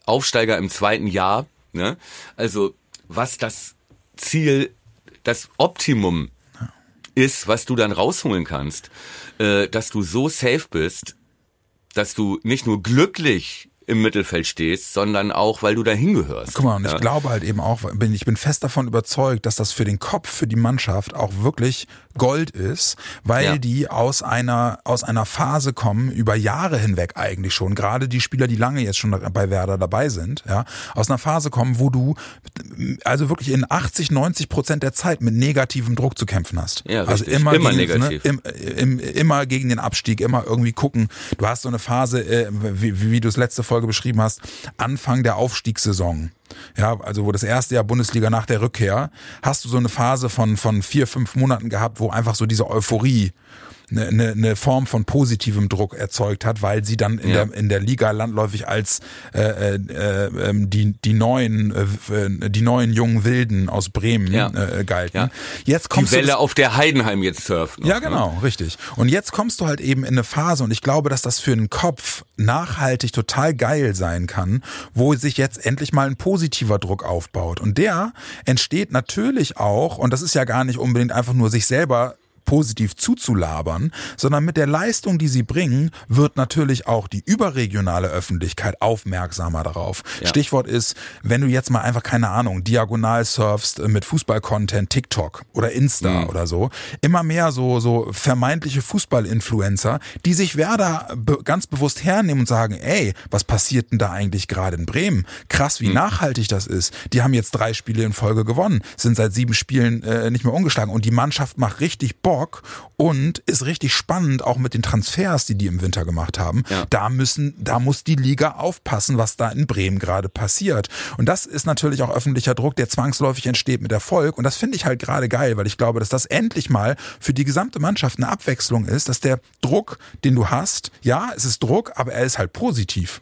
Aufsteiger im zweiten Jahr, ne, also was das Ziel, das Optimum ist, was du dann rausholen kannst, äh, dass du so safe bist, dass du nicht nur glücklich im Mittelfeld stehst, sondern auch, weil du dahin gehörst. Guck mal, und ja. ich glaube halt eben auch, bin, ich bin fest davon überzeugt, dass das für den Kopf, für die Mannschaft auch wirklich Gold ist, weil ja. die aus einer, aus einer Phase kommen, über Jahre hinweg eigentlich schon, gerade die Spieler, die lange jetzt schon bei Werder dabei sind, ja, aus einer Phase kommen, wo du also wirklich in 80, 90 Prozent der Zeit mit negativem Druck zu kämpfen hast. Ja, also immer, immer gegen, ne, negativ. Ne, im, im, immer gegen den Abstieg, immer irgendwie gucken. Du hast so eine Phase, äh, wie, wie du es letzte Folge beschrieben hast, Anfang der Aufstiegssaison. Ja, also wo das erste Jahr Bundesliga nach der Rückkehr, hast du so eine Phase von, von vier, fünf Monaten gehabt, wo einfach so diese Euphorie eine, eine, eine Form von positivem Druck erzeugt hat, weil sie dann in ja. der in der Liga landläufig als äh, äh, ähm, die die neuen äh, die neuen jungen Wilden aus Bremen ja. äh, galten. Ja. Jetzt kommst die Welle du, auf der Heidenheim jetzt surft. Noch, ja, ne? genau, ne? richtig. Und jetzt kommst du halt eben in eine Phase und ich glaube, dass das für einen Kopf nachhaltig total geil sein kann, wo sich jetzt endlich mal ein positiver Druck aufbaut und der entsteht natürlich auch und das ist ja gar nicht unbedingt einfach nur sich selber positiv zuzulabern, sondern mit der Leistung, die sie bringen, wird natürlich auch die überregionale Öffentlichkeit aufmerksamer darauf. Ja. Stichwort ist, wenn du jetzt mal einfach keine Ahnung, diagonal surfst mit Fußball-Content, TikTok oder Insta mhm. oder so, immer mehr so so vermeintliche Fußball-Influencer, die sich Werder be ganz bewusst hernehmen und sagen, ey, was passiert denn da eigentlich gerade in Bremen? Krass, wie mhm. nachhaltig das ist. Die haben jetzt drei Spiele in Folge gewonnen, sind seit sieben Spielen äh, nicht mehr ungeschlagen und die Mannschaft macht richtig Bock Bock und ist richtig spannend, auch mit den Transfers, die die im Winter gemacht haben. Ja. Da müssen, da muss die Liga aufpassen, was da in Bremen gerade passiert. Und das ist natürlich auch öffentlicher Druck, der zwangsläufig entsteht mit Erfolg. Und das finde ich halt gerade geil, weil ich glaube, dass das endlich mal für die gesamte Mannschaft eine Abwechslung ist, dass der Druck, den du hast, ja, es ist Druck, aber er ist halt positiv.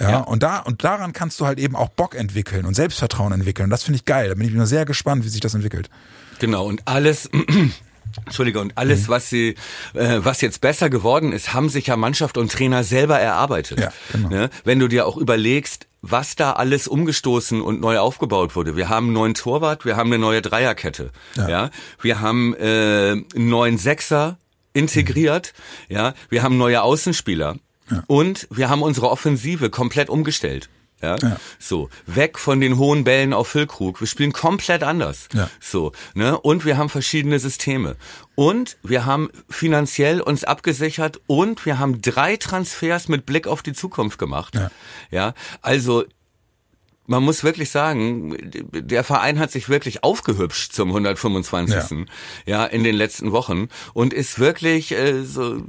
Ja, ja, und da und daran kannst du halt eben auch Bock entwickeln und Selbstvertrauen entwickeln. Und das finde ich geil. Da bin ich nur sehr gespannt, wie sich das entwickelt. Genau und alles Entschuldige, und alles, mhm. was sie, äh, was jetzt besser geworden ist, haben sich ja Mannschaft und Trainer selber erarbeitet. Ja, genau. Ne? Wenn du dir auch überlegst, was da alles umgestoßen und neu aufgebaut wurde. Wir haben einen neuen Torwart, wir haben eine neue Dreierkette. Ja. ja? Wir haben äh, einen neuen Sechser integriert, mhm. ja, wir haben neue Außenspieler. Ja. Und wir haben unsere Offensive komplett umgestellt. Ja? ja? So, weg von den hohen Bällen auf Füllkrug. Wir spielen komplett anders. Ja. So, ne? Und wir haben verschiedene Systeme. Und wir haben finanziell uns abgesichert und wir haben drei Transfers mit Blick auf die Zukunft gemacht. Ja, ja? also man muss wirklich sagen, der Verein hat sich wirklich aufgehübscht zum 125. Ja, ja in den letzten Wochen und ist wirklich äh, so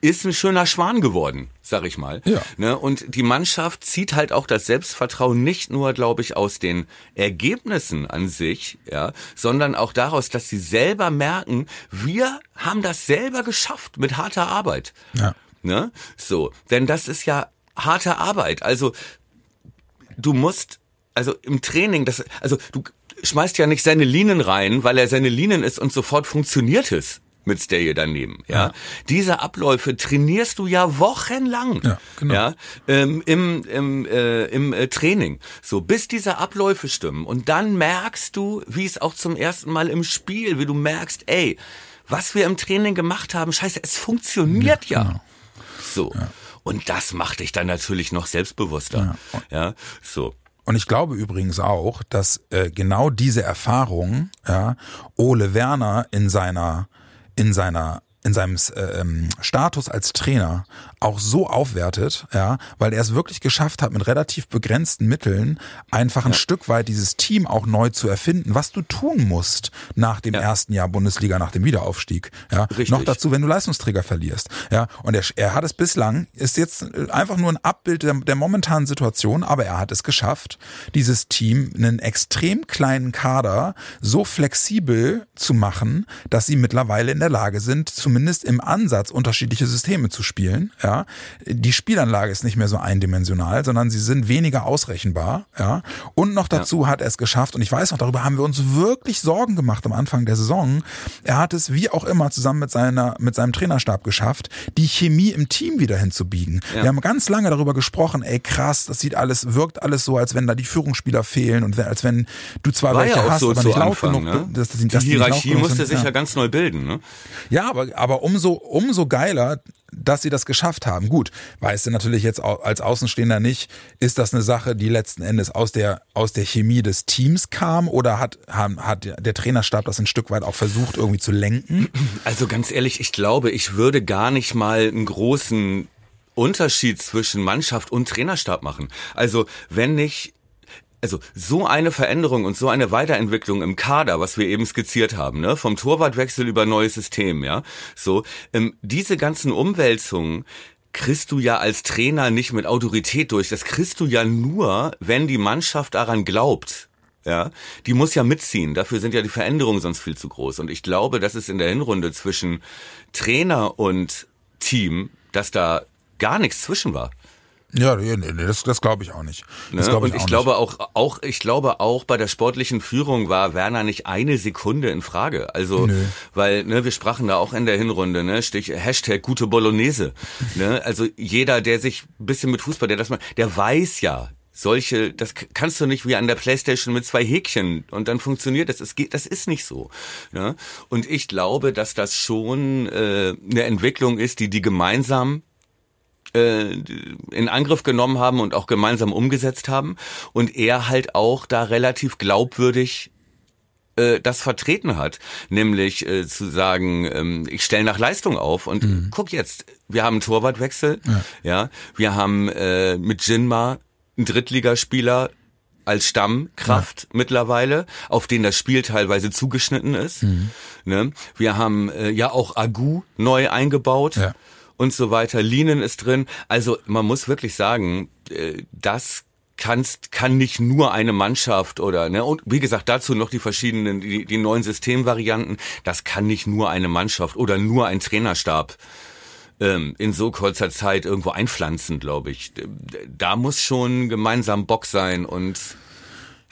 ist ein schöner Schwan geworden, sag ich mal. Ja. Ne? Und die Mannschaft zieht halt auch das Selbstvertrauen nicht nur, glaube ich, aus den Ergebnissen an sich, ja, sondern auch daraus, dass sie selber merken, wir haben das selber geschafft mit harter Arbeit. Ja. Ne? So, denn das ist ja harte Arbeit. Also du musst, also im Training, das, also du schmeißt ja nicht seine Linien rein, weil er seine Linien ist und sofort funktioniert es mit Stay daneben. Ja? ja, diese Abläufe trainierst du ja wochenlang. Ja, genau. Ja, ähm, im im, äh, im äh, Training. So bis diese Abläufe stimmen und dann merkst du, wie es auch zum ersten Mal im Spiel, wie du merkst, ey, was wir im Training gemacht haben, scheiße, es funktioniert ja. ja. Genau. So. Und das macht dich dann natürlich noch selbstbewusster. Ja, so. Und ich glaube übrigens auch, dass äh, genau diese Erfahrung, ja, Ole Werner in seiner in seiner in seinem äh, ähm, Status als Trainer auch so aufwertet, ja, weil er es wirklich geschafft hat, mit relativ begrenzten Mitteln einfach ein ja. Stück weit dieses Team auch neu zu erfinden, was du tun musst nach dem ja. ersten Jahr Bundesliga, nach dem Wiederaufstieg. Ja, Richtig. noch dazu, wenn du Leistungsträger verlierst. Ja, und er, er hat es bislang, ist jetzt einfach nur ein Abbild der, der momentanen Situation, aber er hat es geschafft, dieses Team einen extrem kleinen Kader so flexibel zu machen, dass sie mittlerweile in der Lage sind, zumindest im Ansatz unterschiedliche Systeme zu spielen. Ja, ja. Die Spielanlage ist nicht mehr so eindimensional, sondern sie sind weniger ausrechenbar, ja. Und noch dazu ja. hat er es geschafft, und ich weiß noch, darüber haben wir uns wirklich Sorgen gemacht am Anfang der Saison. Er hat es wie auch immer zusammen mit seiner, mit seinem Trainerstab geschafft, die Chemie im Team wieder hinzubiegen. Ja. Wir haben ganz lange darüber gesprochen, ey krass, das sieht alles, wirkt alles so, als wenn da die Führungsspieler fehlen und als wenn du zwar War welche ja hast, so aber nicht laut genug. Ne? Dass, dass, die, die Hierarchie musste sich ja. ganz neu bilden. Ne? Ja, aber, aber umso, umso geiler, dass sie das geschafft haben. Gut, weißt du natürlich jetzt als Außenstehender nicht, ist das eine Sache, die letzten Endes aus der, aus der Chemie des Teams kam oder hat, hat der Trainerstab das ein Stück weit auch versucht irgendwie zu lenken? Also ganz ehrlich, ich glaube, ich würde gar nicht mal einen großen Unterschied zwischen Mannschaft und Trainerstab machen. Also wenn nicht also so eine Veränderung und so eine Weiterentwicklung im Kader, was wir eben skizziert haben, ne, vom Torwartwechsel über neues System, ja, so ähm, diese ganzen Umwälzungen kriegst du ja als Trainer nicht mit Autorität durch. Das kriegst du ja nur, wenn die Mannschaft daran glaubt. Ja, die muss ja mitziehen. Dafür sind ja die Veränderungen sonst viel zu groß. Und ich glaube, dass es in der Hinrunde zwischen Trainer und Team, dass da gar nichts zwischen war. Ja, nee, nee, das, das glaube ich auch nicht. Das ne? glaub ich und ich glaube auch, auch, ich glaube auch bei der sportlichen Führung war Werner nicht eine Sekunde in Frage. Also, Nö. weil ne, wir sprachen da auch in der Hinrunde, ne, Stich Hashtag gute Bolognese. ne? Also jeder, der sich ein bisschen mit Fußball, der das mal, der weiß ja, solche, das kannst du nicht wie an der Playstation mit zwei Häkchen und dann funktioniert das. Es geht, das ist nicht so. Ne? Und ich glaube, dass das schon äh, eine Entwicklung ist, die die gemeinsam in Angriff genommen haben und auch gemeinsam umgesetzt haben und er halt auch da relativ glaubwürdig äh, das vertreten hat, nämlich äh, zu sagen, ähm, ich stelle nach Leistung auf und mhm. guck jetzt, wir haben einen Torwartwechsel, ja, ja wir haben äh, mit Jinma einen Drittligaspieler als Stammkraft ja. mittlerweile, auf den das Spiel teilweise zugeschnitten ist. Mhm. Ne? Wir haben äh, ja auch Agu neu eingebaut. Ja und so weiter. Linen ist drin. Also man muss wirklich sagen, äh, das kannst, kann nicht nur eine Mannschaft oder, ne, und wie gesagt, dazu noch die verschiedenen, die, die neuen Systemvarianten, das kann nicht nur eine Mannschaft oder nur ein Trainerstab ähm, in so kurzer Zeit irgendwo einpflanzen, glaube ich. Da muss schon gemeinsam Bock sein und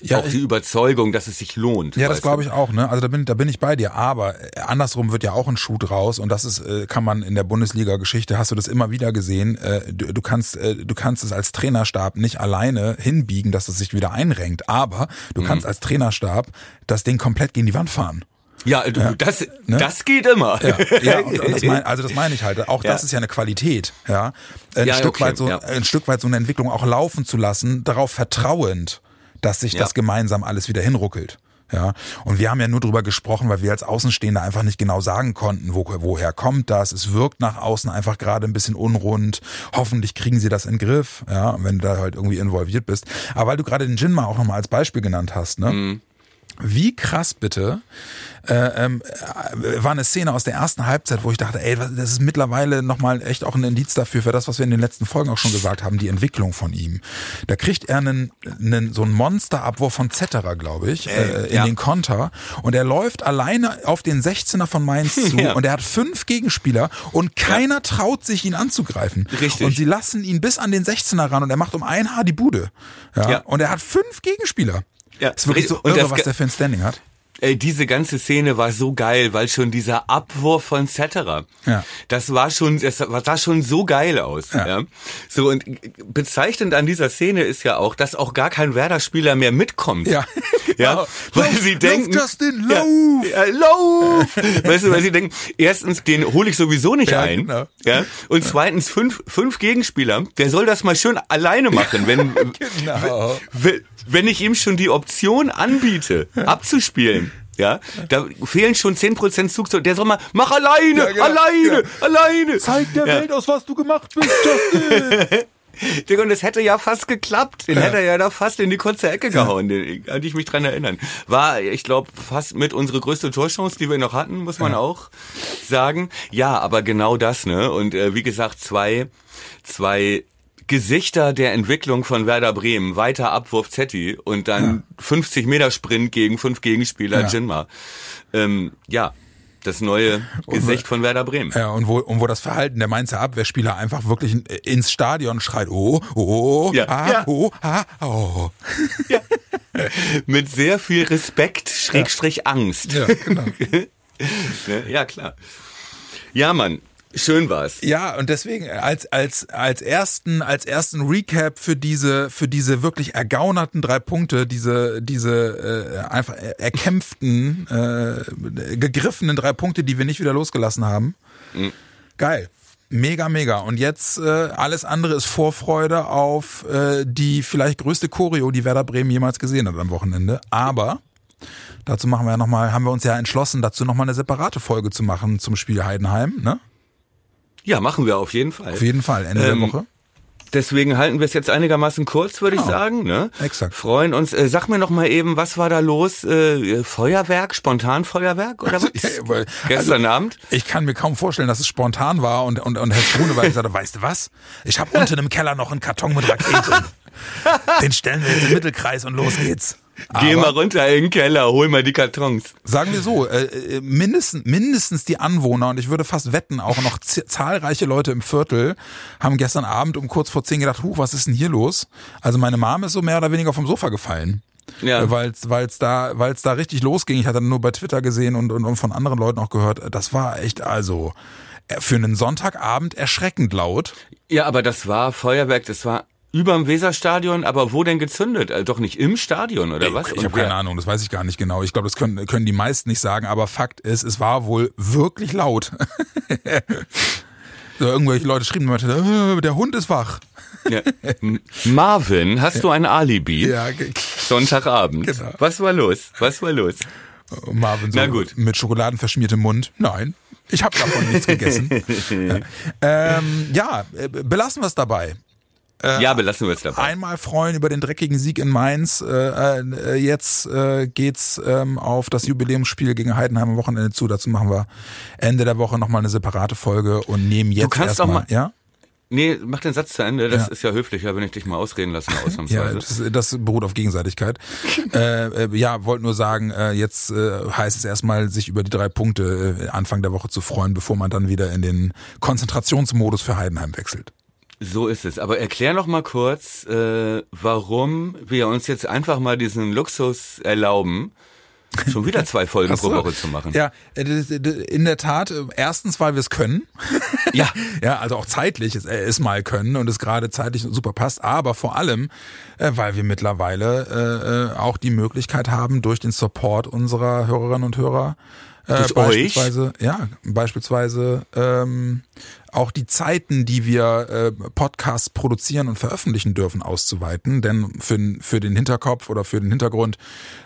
ja, auch die Überzeugung, dass es sich lohnt. Ja, das glaube ich auch. Ne? Also da bin, da bin ich bei dir. Aber äh, andersrum wird ja auch ein Schuh draus und das ist, äh, kann man in der Bundesliga-Geschichte hast du das immer wieder gesehen. Äh, du, du kannst, du kannst es als Trainerstab nicht alleine hinbiegen, dass es sich wieder einrenkt. Aber du mhm. kannst als Trainerstab das Ding komplett gegen die Wand fahren. Ja, du, ja, das, ne? das geht immer. Ja, ja das mein, also das meine ich halt. Auch ja. das ist ja eine Qualität, ja. Ein ja, Stück okay, weit so, ein Stück weit so eine Entwicklung auch laufen zu lassen, darauf vertrauend dass sich ja. das gemeinsam alles wieder hinruckelt. Ja, und wir haben ja nur drüber gesprochen, weil wir als Außenstehende einfach nicht genau sagen konnten, wo, woher kommt das. Es wirkt nach außen einfach gerade ein bisschen unrund. Hoffentlich kriegen sie das in den Griff, ja, wenn du da halt irgendwie involviert bist. Aber weil du gerade den Jinma auch nochmal als Beispiel genannt hast, ne? Mhm. Wie krass bitte äh, ähm, äh, war eine Szene aus der ersten Halbzeit, wo ich dachte, ey, das ist mittlerweile nochmal echt auch ein Indiz dafür, für das, was wir in den letzten Folgen auch schon gesagt haben, die Entwicklung von ihm. Da kriegt er einen, einen so einen Monsterabwurf von Zetterer, glaube ich, äh, in ja. den Konter und er läuft alleine auf den 16er von Mainz zu ja. und er hat fünf Gegenspieler und keiner ja. traut sich ihn anzugreifen. Richtig. Und sie lassen ihn bis an den 16er ran und er macht um ein Haar die Bude. Ja. Und er hat fünf Gegenspieler. Ja. Das ist wirklich so irre, was der für ein Standing hat. Ey, diese ganze Szene war so geil, weil schon dieser Abwurf von Cetera, Ja. das war schon, das sah schon so geil aus. Ja. Ja. So und bezeichnend an dieser Szene ist ja auch, dass auch gar kein Werder-Spieler mehr mitkommt. Ja, ja, genau. weil Lauf, sie lauf, denken, Justin, ja, lauf! ja, lauf, weißt du, weil sie denken, erstens, den hole ich sowieso nicht Ja, ein, genau. ja, und zweitens fünf fünf Gegenspieler, der soll das mal schön alleine machen, wenn Genau. wenn- wenn ich ihm schon die Option anbiete, abzuspielen, ja, da fehlen schon 10% Zugzug. Der soll mal, mach alleine, Ja, genau, alleine, ja. alleine. Zeig der Ja. Welt aus, was du gemacht bist, Justin. Digga, und es hätte ja fast geklappt. Den hätte er ja da fast in die kurze Ecke gehauen. Den, kann ich mich dran erinnern. War, ich glaube, fast mit unsere größte Torchance, die wir noch hatten, muss man auch sagen. Ja, aber genau das, ne? Und äh, wie gesagt, zwei, zwei Gesichter der Entwicklung von Werder Bremen. Weiter Abwurf Zetti und dann 50 Meter Sprint gegen fünf Gegenspieler Ja. Jinma. Ähm, ja, das neue Gesicht von Werder Bremen. Ja, und wo, und wo das Verhalten der Mainzer Abwehrspieler einfach wirklich ins Stadion schreit, oh, oh, Ja. ah, Ja. oh, ah, oh. Mit sehr viel Respekt, Schrägstrich Angst. Ja, genau. Ne? Ja, klar. Ja, Mann. Schön war's. Ja, und deswegen als als als ersten als ersten Recap für diese für diese wirklich ergaunerten drei Punkte, diese diese äh, einfach erkämpften äh, gegriffenen drei Punkte, die wir nicht wieder losgelassen haben. Geil. Mega, mega. Und jetzt äh, alles andere ist Vorfreude auf äh, die vielleicht größte Choreo, die Werder Bremen jemals gesehen hat am Wochenende. Aber dazu machen wir ja noch mal, haben wir uns ja entschlossen, dazu nochmal eine separate Folge zu machen zum Spiel Heidenheim. Ne? Ja, machen wir auf jeden Fall. Auf jeden Fall, Ende Ähm, der Woche. Deswegen halten wir es jetzt einigermaßen kurz, würde ich Genau. sagen. Ne? Exakt. Freuen uns. Äh, sag mir noch mal eben, was war da los? Äh, Feuerwerk, Spontanfeuerwerk oder was? Ja, weil- Gestern Abend? Ich kann mir kaum vorstellen, dass es spontan war und, und, und Herr Grunewald sagte, weißt du was? Ich habe unten im Keller noch einen Karton mit Raketen. Den stellen wir jetzt im Mittelkreis und los geht's. Geh Aber mal runter in den Keller, hol mal die Kartons. Sagen wir so, äh, äh, mindestens, mindestens die Anwohner und ich würde fast wetten, auch noch zahlreiche Leute im Viertel haben gestern Abend um kurz vor zehn gedacht, huch, was ist denn hier los? Also meine Mom ist so mehr oder weniger vom Sofa gefallen. Ja. Äh, Weil es da, weil's da richtig losging. Ich hatte nur bei Twitter gesehen und, und, und von anderen Leuten auch gehört, das war echt also äh, für einen Sonntagabend erschreckend laut. Ja, aber das war Feuerwerk, das war überm Weserstadion, aber wo denn gezündet? Also doch nicht im Stadion oder was? Ich habe keine Ahnung, das weiß ich gar nicht genau. Ich glaube, das können, können die meisten nicht sagen, aber Fakt ist, es war wohl wirklich laut. so, irgendwelche Leute schrieben immer, äh, der Hund ist wach. Ja. Marvin, hast du ein Alibi? Ja, Sonntagabend. Genau. Was war los? Was war los? Und Marvin so Na gut. mit Schokoladen verschmiertem Mund. Nein, ich habe davon nichts gegessen. ja, ähm, ja äh, belassen wir es dabei. Ja, belassen wir es dabei. Einmal freuen über den dreckigen Sieg in Mainz. Äh, äh, jetzt äh, geht's ähm, auf das Jubiläumsspiel gegen Heidenheim am Wochenende zu. Dazu machen wir Ende der Woche nochmal eine separate Folge und nehmen jetzt kannst auch erstmal. mal- Ja, Nee, mach den Satz zu Ende. Das Ja. ist ja höflicher, wenn ich dich mal ausreden lasse, ja ausnahmsweise. das, das beruht auf Gegenseitigkeit. äh, äh, ja, wollte nur sagen, äh, jetzt äh, heißt es erstmal, sich über die drei Punkte äh, Anfang der Woche zu freuen, bevor man dann wieder in den Konzentrationsmodus für Heidenheim wechselt. So ist es. Aber erklär noch mal kurz, äh, warum wir uns jetzt einfach mal diesen Luxus erlauben, schon wieder zwei Folgen so. pro Woche zu machen. Ja, äh, in der Tat, äh, erstens, weil wir es können. Ja. Ja, also auch zeitlich es, äh, es mal können und es gerade zeitlich super passt, aber vor allem, äh, weil wir mittlerweile äh, äh, auch die Möglichkeit haben, durch den Support unserer Hörerinnen und Hörer äh, Durch euch? beispielsweise, ja, beispielsweise ähm, auch die Zeiten, die wir äh, Podcasts produzieren und veröffentlichen dürfen, auszuweiten. Denn für, für den Hinterkopf oder für den Hintergrund,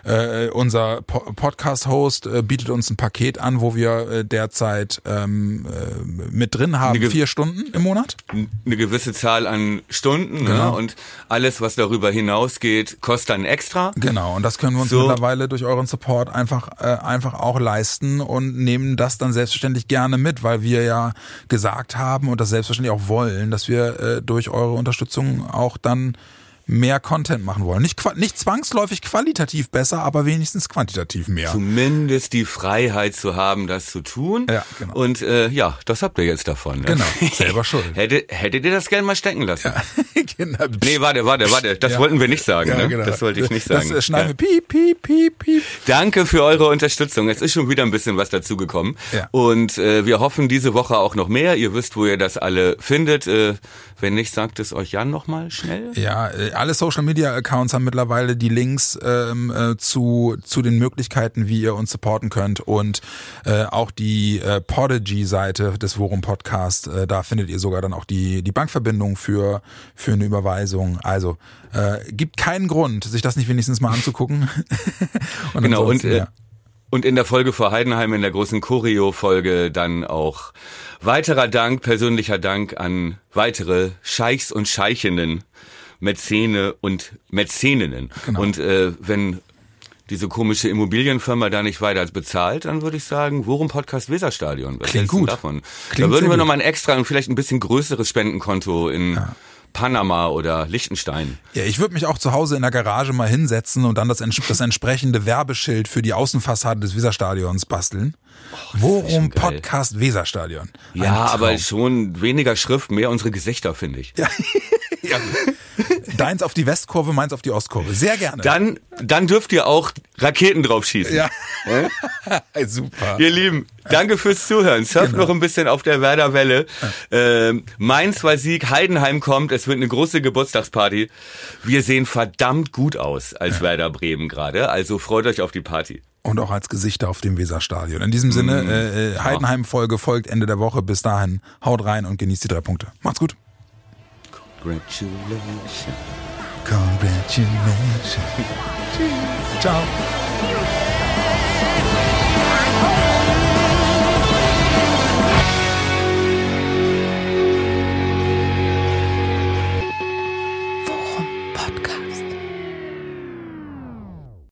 äh, unser po Podcast-Host äh, bietet uns ein Paket an, wo wir äh, derzeit ähm, äh, mit drin haben, vier Stunden im Monat. Eine gewisse Zahl an Stunden ne? Genau. und alles, was darüber hinausgeht, kostet dann extra. Genau, und das können wir uns So. mittlerweile durch euren Support einfach, äh, einfach auch leisten und nehmen das dann selbstverständlich gerne mit, weil wir ja gesagt haben und das selbstverständlich auch wollen, dass wir äh, durch eure Unterstützung auch dann mehr Content machen wollen. Nicht, nicht zwangsläufig qualitativ besser, aber wenigstens quantitativ mehr. Zumindest die Freiheit zu haben, das zu tun. Ja, genau. Und äh, ja, das habt ihr jetzt davon. Ne? Genau, selber schuld. Hätte, hättet ihr das gerne mal stecken lassen? Ja, genau. Nee, warte, warte, warte. Das Ja. wollten wir nicht sagen. Ja, ne? genau. Das wollte ich nicht sagen. Das schneiden wir piep, piep, piep, piep. Danke für eure Unterstützung. Es ist schon wieder ein bisschen was dazugekommen. Ja. Und äh, wir hoffen diese Woche auch noch mehr. Ihr wisst, wo ihr das alle findet. Äh, wenn nicht, sagt es euch Jan nochmal schnell. Ja, äh, alle Social Media Accounts haben mittlerweile die Links ähm, äh, zu zu den Möglichkeiten, wie ihr uns supporten könnt und äh, auch die äh, Podigy Seite des Worum Podcast. Äh, da findet ihr sogar dann auch die die Bankverbindung für für eine Überweisung. Also äh, gibt keinen Grund, sich das nicht wenigstens mal anzugucken. und Genau, und, äh, ja. Und in der Folge vor Heidenheim, in der großen Choreo-Folge, dann auch weiterer Dank, persönlicher Dank an weitere Scheichs und Scheichinnen, Mäzene und Mäzeninnen. Genau. Und äh, wenn diese komische Immobilienfirma da nicht weiter bezahlt, dann würde ich sagen, Worum Podcast Weserstadion. Was Klingt gut. davon? Klingt da würden wir nochmal ein extra und vielleicht ein bisschen größeres Spendenkonto in Panama oder Liechtenstein. Ja, ich würde mich auch zu Hause in der Garage mal hinsetzen und dann das, das entsprechende Werbeschild für die Außenfassade des Weserstadions basteln. Worum. Podcast Weserstadion? Ein Ja, Traum. aber schon weniger Schrift, mehr unsere Gesichter, finde ich. Ja. Deins auf die Westkurve, meins auf die Ostkurve. Sehr gerne. Dann, dann dürft ihr auch Raketen drauf schießen. ja. Super. Ihr Lieben, danke fürs Zuhören. Surft Genau. noch ein bisschen auf der Werder-Welle. Ähm, Mainz war Sieg, Heidenheim kommt, es wird eine große Geburtstagsparty. Wir sehen verdammt gut aus als Werder Bremen gerade, also freut euch auf die Party. Und auch als Gesichter auf dem Weserstadion. In diesem Sinne, äh, äh, Heidenheim-Folge folgt Ende der Woche. Bis dahin, haut rein und genießt die drei Punkte. Macht's gut. Congratulations. Congratulations. Ciao.